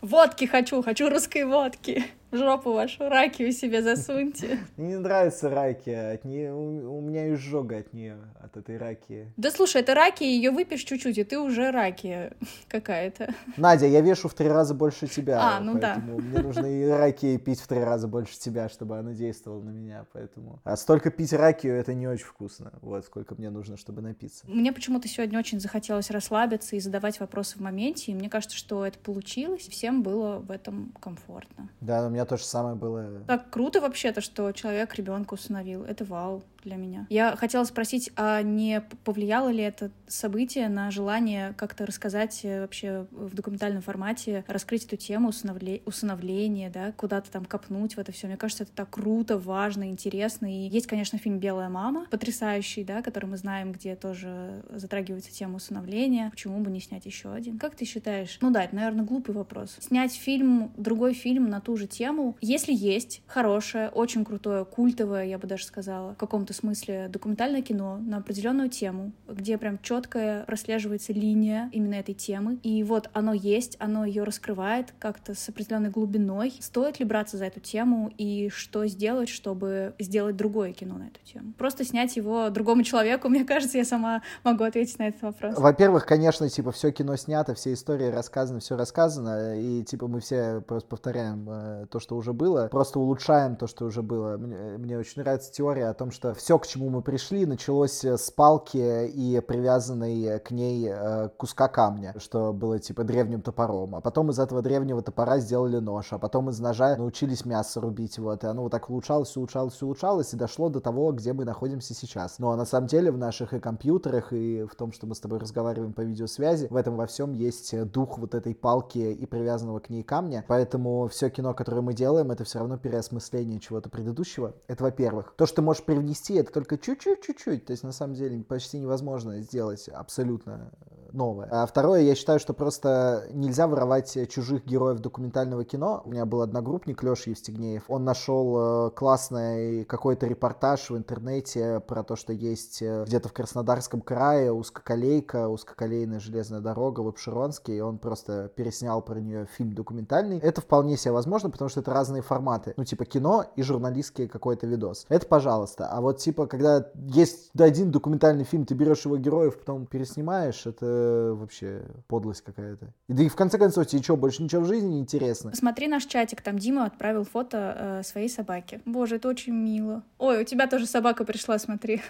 Водки хочу, хочу русской водки в жопу вашу ракию себе засуньте. Мне <laughs> не нравятся раки, от нее, у, у меня изжога от нее, от этой раки. Да слушай, это раки, ее выпьешь чуть-чуть, и ты уже раки <laughs> какая-то. Надя, я вешу в три раза больше тебя, а, ну поэтому да. мне нужно и раки пить в три раза больше тебя, чтобы она действовала на меня, поэтому... А столько пить ракию, это не очень вкусно, вот, сколько мне нужно, чтобы напиться. Мне почему-то сегодня очень захотелось расслабиться и задавать вопросы в моменте, и мне кажется, что это получилось, всем было в этом комфортно. Да, у меня то же самое было. Так круто вообще-то, что человек ребенка установил. Это вау для меня. Я хотела спросить, а не повлияло ли это событие на желание как-то рассказать э, вообще в документальном формате, раскрыть эту тему усыновле... усыновления, да, куда-то там копнуть в это все. Мне кажется, это так круто, важно, интересно. И есть, конечно, фильм «Белая мама», потрясающий, да, который мы знаем, где тоже затрагивается тема усыновления. Почему бы не снять еще один? Как ты считаешь? Ну да, это, наверное, глупый вопрос. Снять фильм, другой фильм на ту же тему, если есть хорошее, очень крутое, культовое, я бы даже сказала, в каком-то смысле документальное кино на определенную тему, где прям четкая прослеживается линия именно этой темы. И вот оно есть, оно ее раскрывает как-то с определенной глубиной. Стоит ли браться за эту тему и что сделать, чтобы сделать другое кино на эту тему? Просто снять его другому человеку, <laughs> мне кажется, я сама могу ответить на этот вопрос. Во-первых, конечно, типа, все кино снято, все истории рассказаны, все рассказано, и типа мы все просто повторяем э, то, что уже было, просто улучшаем то, что уже было. Мне, мне очень нравится теория о том, что все, к чему мы пришли, началось с палки и привязанной к ней э, куска камня, что было типа древним топором. А потом из этого древнего топора сделали нож, а потом из ножа научились мясо рубить. Вот, и оно вот так улучшалось, улучшалось, улучшалось, и дошло до того, где мы находимся сейчас. Но на самом деле в наших и компьютерах, и в том, что мы с тобой разговариваем по видеосвязи, в этом во всем есть дух вот этой палки и привязанного к ней камня. Поэтому все кино, которое мы делаем, это все равно переосмысление чего-то предыдущего. Это во-первых. То, что ты можешь привнести, это только чуть-чуть, чуть-чуть. То есть на самом деле почти невозможно сделать абсолютно новое. А второе, я считаю, что просто нельзя воровать чужих героев документального кино. У меня был одногруппник Леша Евстигнеев. Он нашел э, классный какой-то репортаж в интернете про то, что есть э, где-то в Краснодарском крае узкоколейка, узкоколейная железная дорога в Обширонске, и он просто переснял про нее фильм документальный. Это вполне себе возможно, потому что это разные форматы. Ну, типа кино и журналистский какой-то видос. Это пожалуйста. А вот, типа, когда есть один документальный фильм, ты берешь его героев, потом переснимаешь, это вообще подлость какая-то. И да и в конце концов, тебе что, больше ничего в жизни не интересно? Посмотри наш чатик, там Дима отправил фото э, своей собаки. Боже, это очень мило. Ой, у тебя тоже собака пришла, смотри.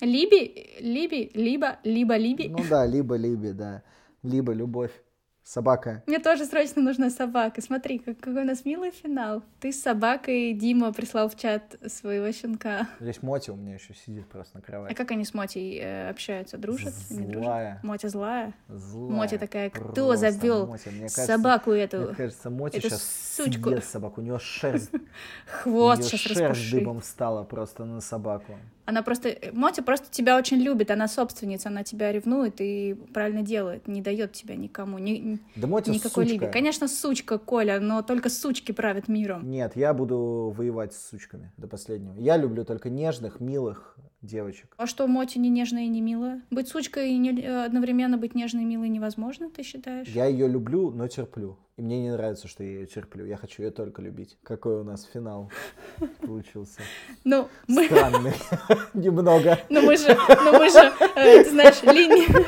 Либи, Либи, либо, либо Либи. Ну да, либо Либи, да. Либо любовь. Собака. Мне тоже срочно нужна собака. Смотри, как, какой у нас милый финал. Ты с собакой, Дима прислал в чат своего щенка. Здесь Моти у меня еще сидит просто на кровати. А как они с Мотей э, общаются? Дружат? Не дружат? Злая. Мотя злая? Злая. Мотя такая, кто завел Мотя. Собаку эту? Мне кажется, эту сейчас сучку. съест собаку. У нее шерсть, <laughs> Хвост сейчас шерсть распуши. дыбом встала просто на собаку. Она просто... Мотя просто тебя очень любит, она собственница, она тебя ревнует и правильно делает, не дает тебя никому, ни, Да Моти никакой сучка. Либи. Конечно, сучка, Коля, но только сучки правят миром. Нет, я буду воевать с сучками до последнего. Я люблю только нежных, милых девочек. А что, Моти не нежная и не милая? Быть сучкой и не- э, одновременно быть нежной и милой невозможно, ты считаешь? Я ее люблю, но терплю. И мне не нравится, что я ее терплю. Я хочу ее только любить. Какой у нас финал получился. <laughs> Ну, мы, Странный. <laughs> Немного. ну мы же, ну мы же, э, знаешь, линию...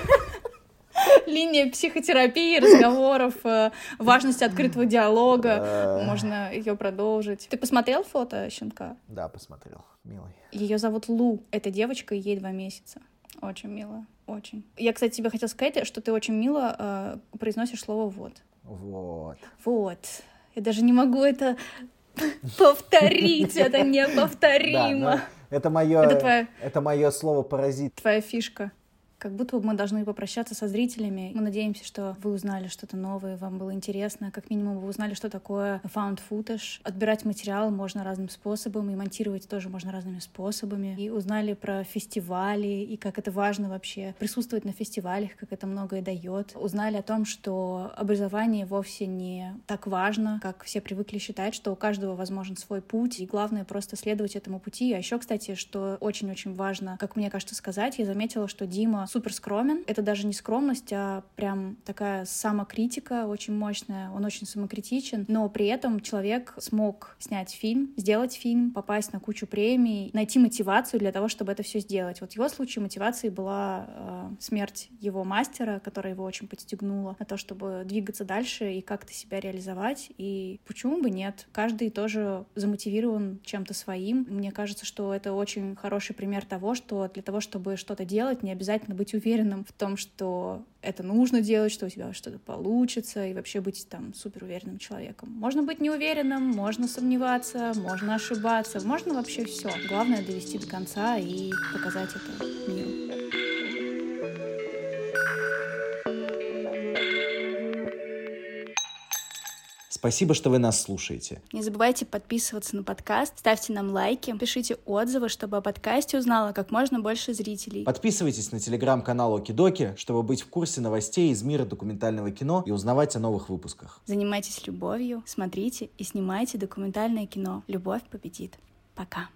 Линия психотерапии, разговоров, э, важность открытого диалога. Можно ее продолжить. Ты посмотрел фото щенка? Да, посмотрел. Милый. Ее зовут Лу. Эта девочка, ей два месяца. Очень мило. Очень. Я, кстати, тебе хотела сказать, что ты очень мило э, произносишь слово «вот». Вот. Вот. Я даже не могу это повторить. Это <laughs> неповторимо. Это мое, это, твоя... это мое слово паразит. Твоя фишка как будто бы мы должны попрощаться со зрителями. Мы надеемся, что вы узнали что-то новое, вам было интересно. Как минимум, вы узнали, что такое found footage. Отбирать материал можно разным способом, и монтировать тоже можно разными способами. И узнали про фестивали, и как это важно вообще присутствовать на фестивалях, как это многое дает. Узнали о том, что образование вовсе не так важно, как все привыкли считать, что у каждого возможен свой путь, и главное просто следовать этому пути. А еще, кстати, что очень-очень важно, как мне кажется сказать, я заметила, что Дима супер скромен. Это даже не скромность, а прям такая самокритика очень мощная. Он очень самокритичен, но при этом человек смог снять фильм, сделать фильм, попасть на кучу премий, найти мотивацию для того, чтобы это все сделать. Вот в его случае мотивацией была э, смерть его мастера, которая его очень подстегнула на то, чтобы двигаться дальше и как-то себя реализовать. И почему бы нет? Каждый тоже замотивирован чем-то своим. Мне кажется, что это очень хороший пример того, что для того, чтобы что-то делать, не обязательно быть быть уверенным в том, что это нужно делать, что у тебя что-то получится, и вообще быть там супер уверенным человеком. Можно быть неуверенным, можно сомневаться, можно ошибаться, можно вообще все. Главное довести до конца и показать это миру. Спасибо, что вы нас слушаете. Не забывайте подписываться на подкаст, ставьте нам лайки, пишите отзывы, чтобы о подкасте узнало как можно больше зрителей. Подписывайтесь на телеграм-канал Окидоки, чтобы быть в курсе новостей из мира документального кино и узнавать о новых выпусках. Занимайтесь любовью, смотрите и снимайте документальное кино. Любовь победит. Пока.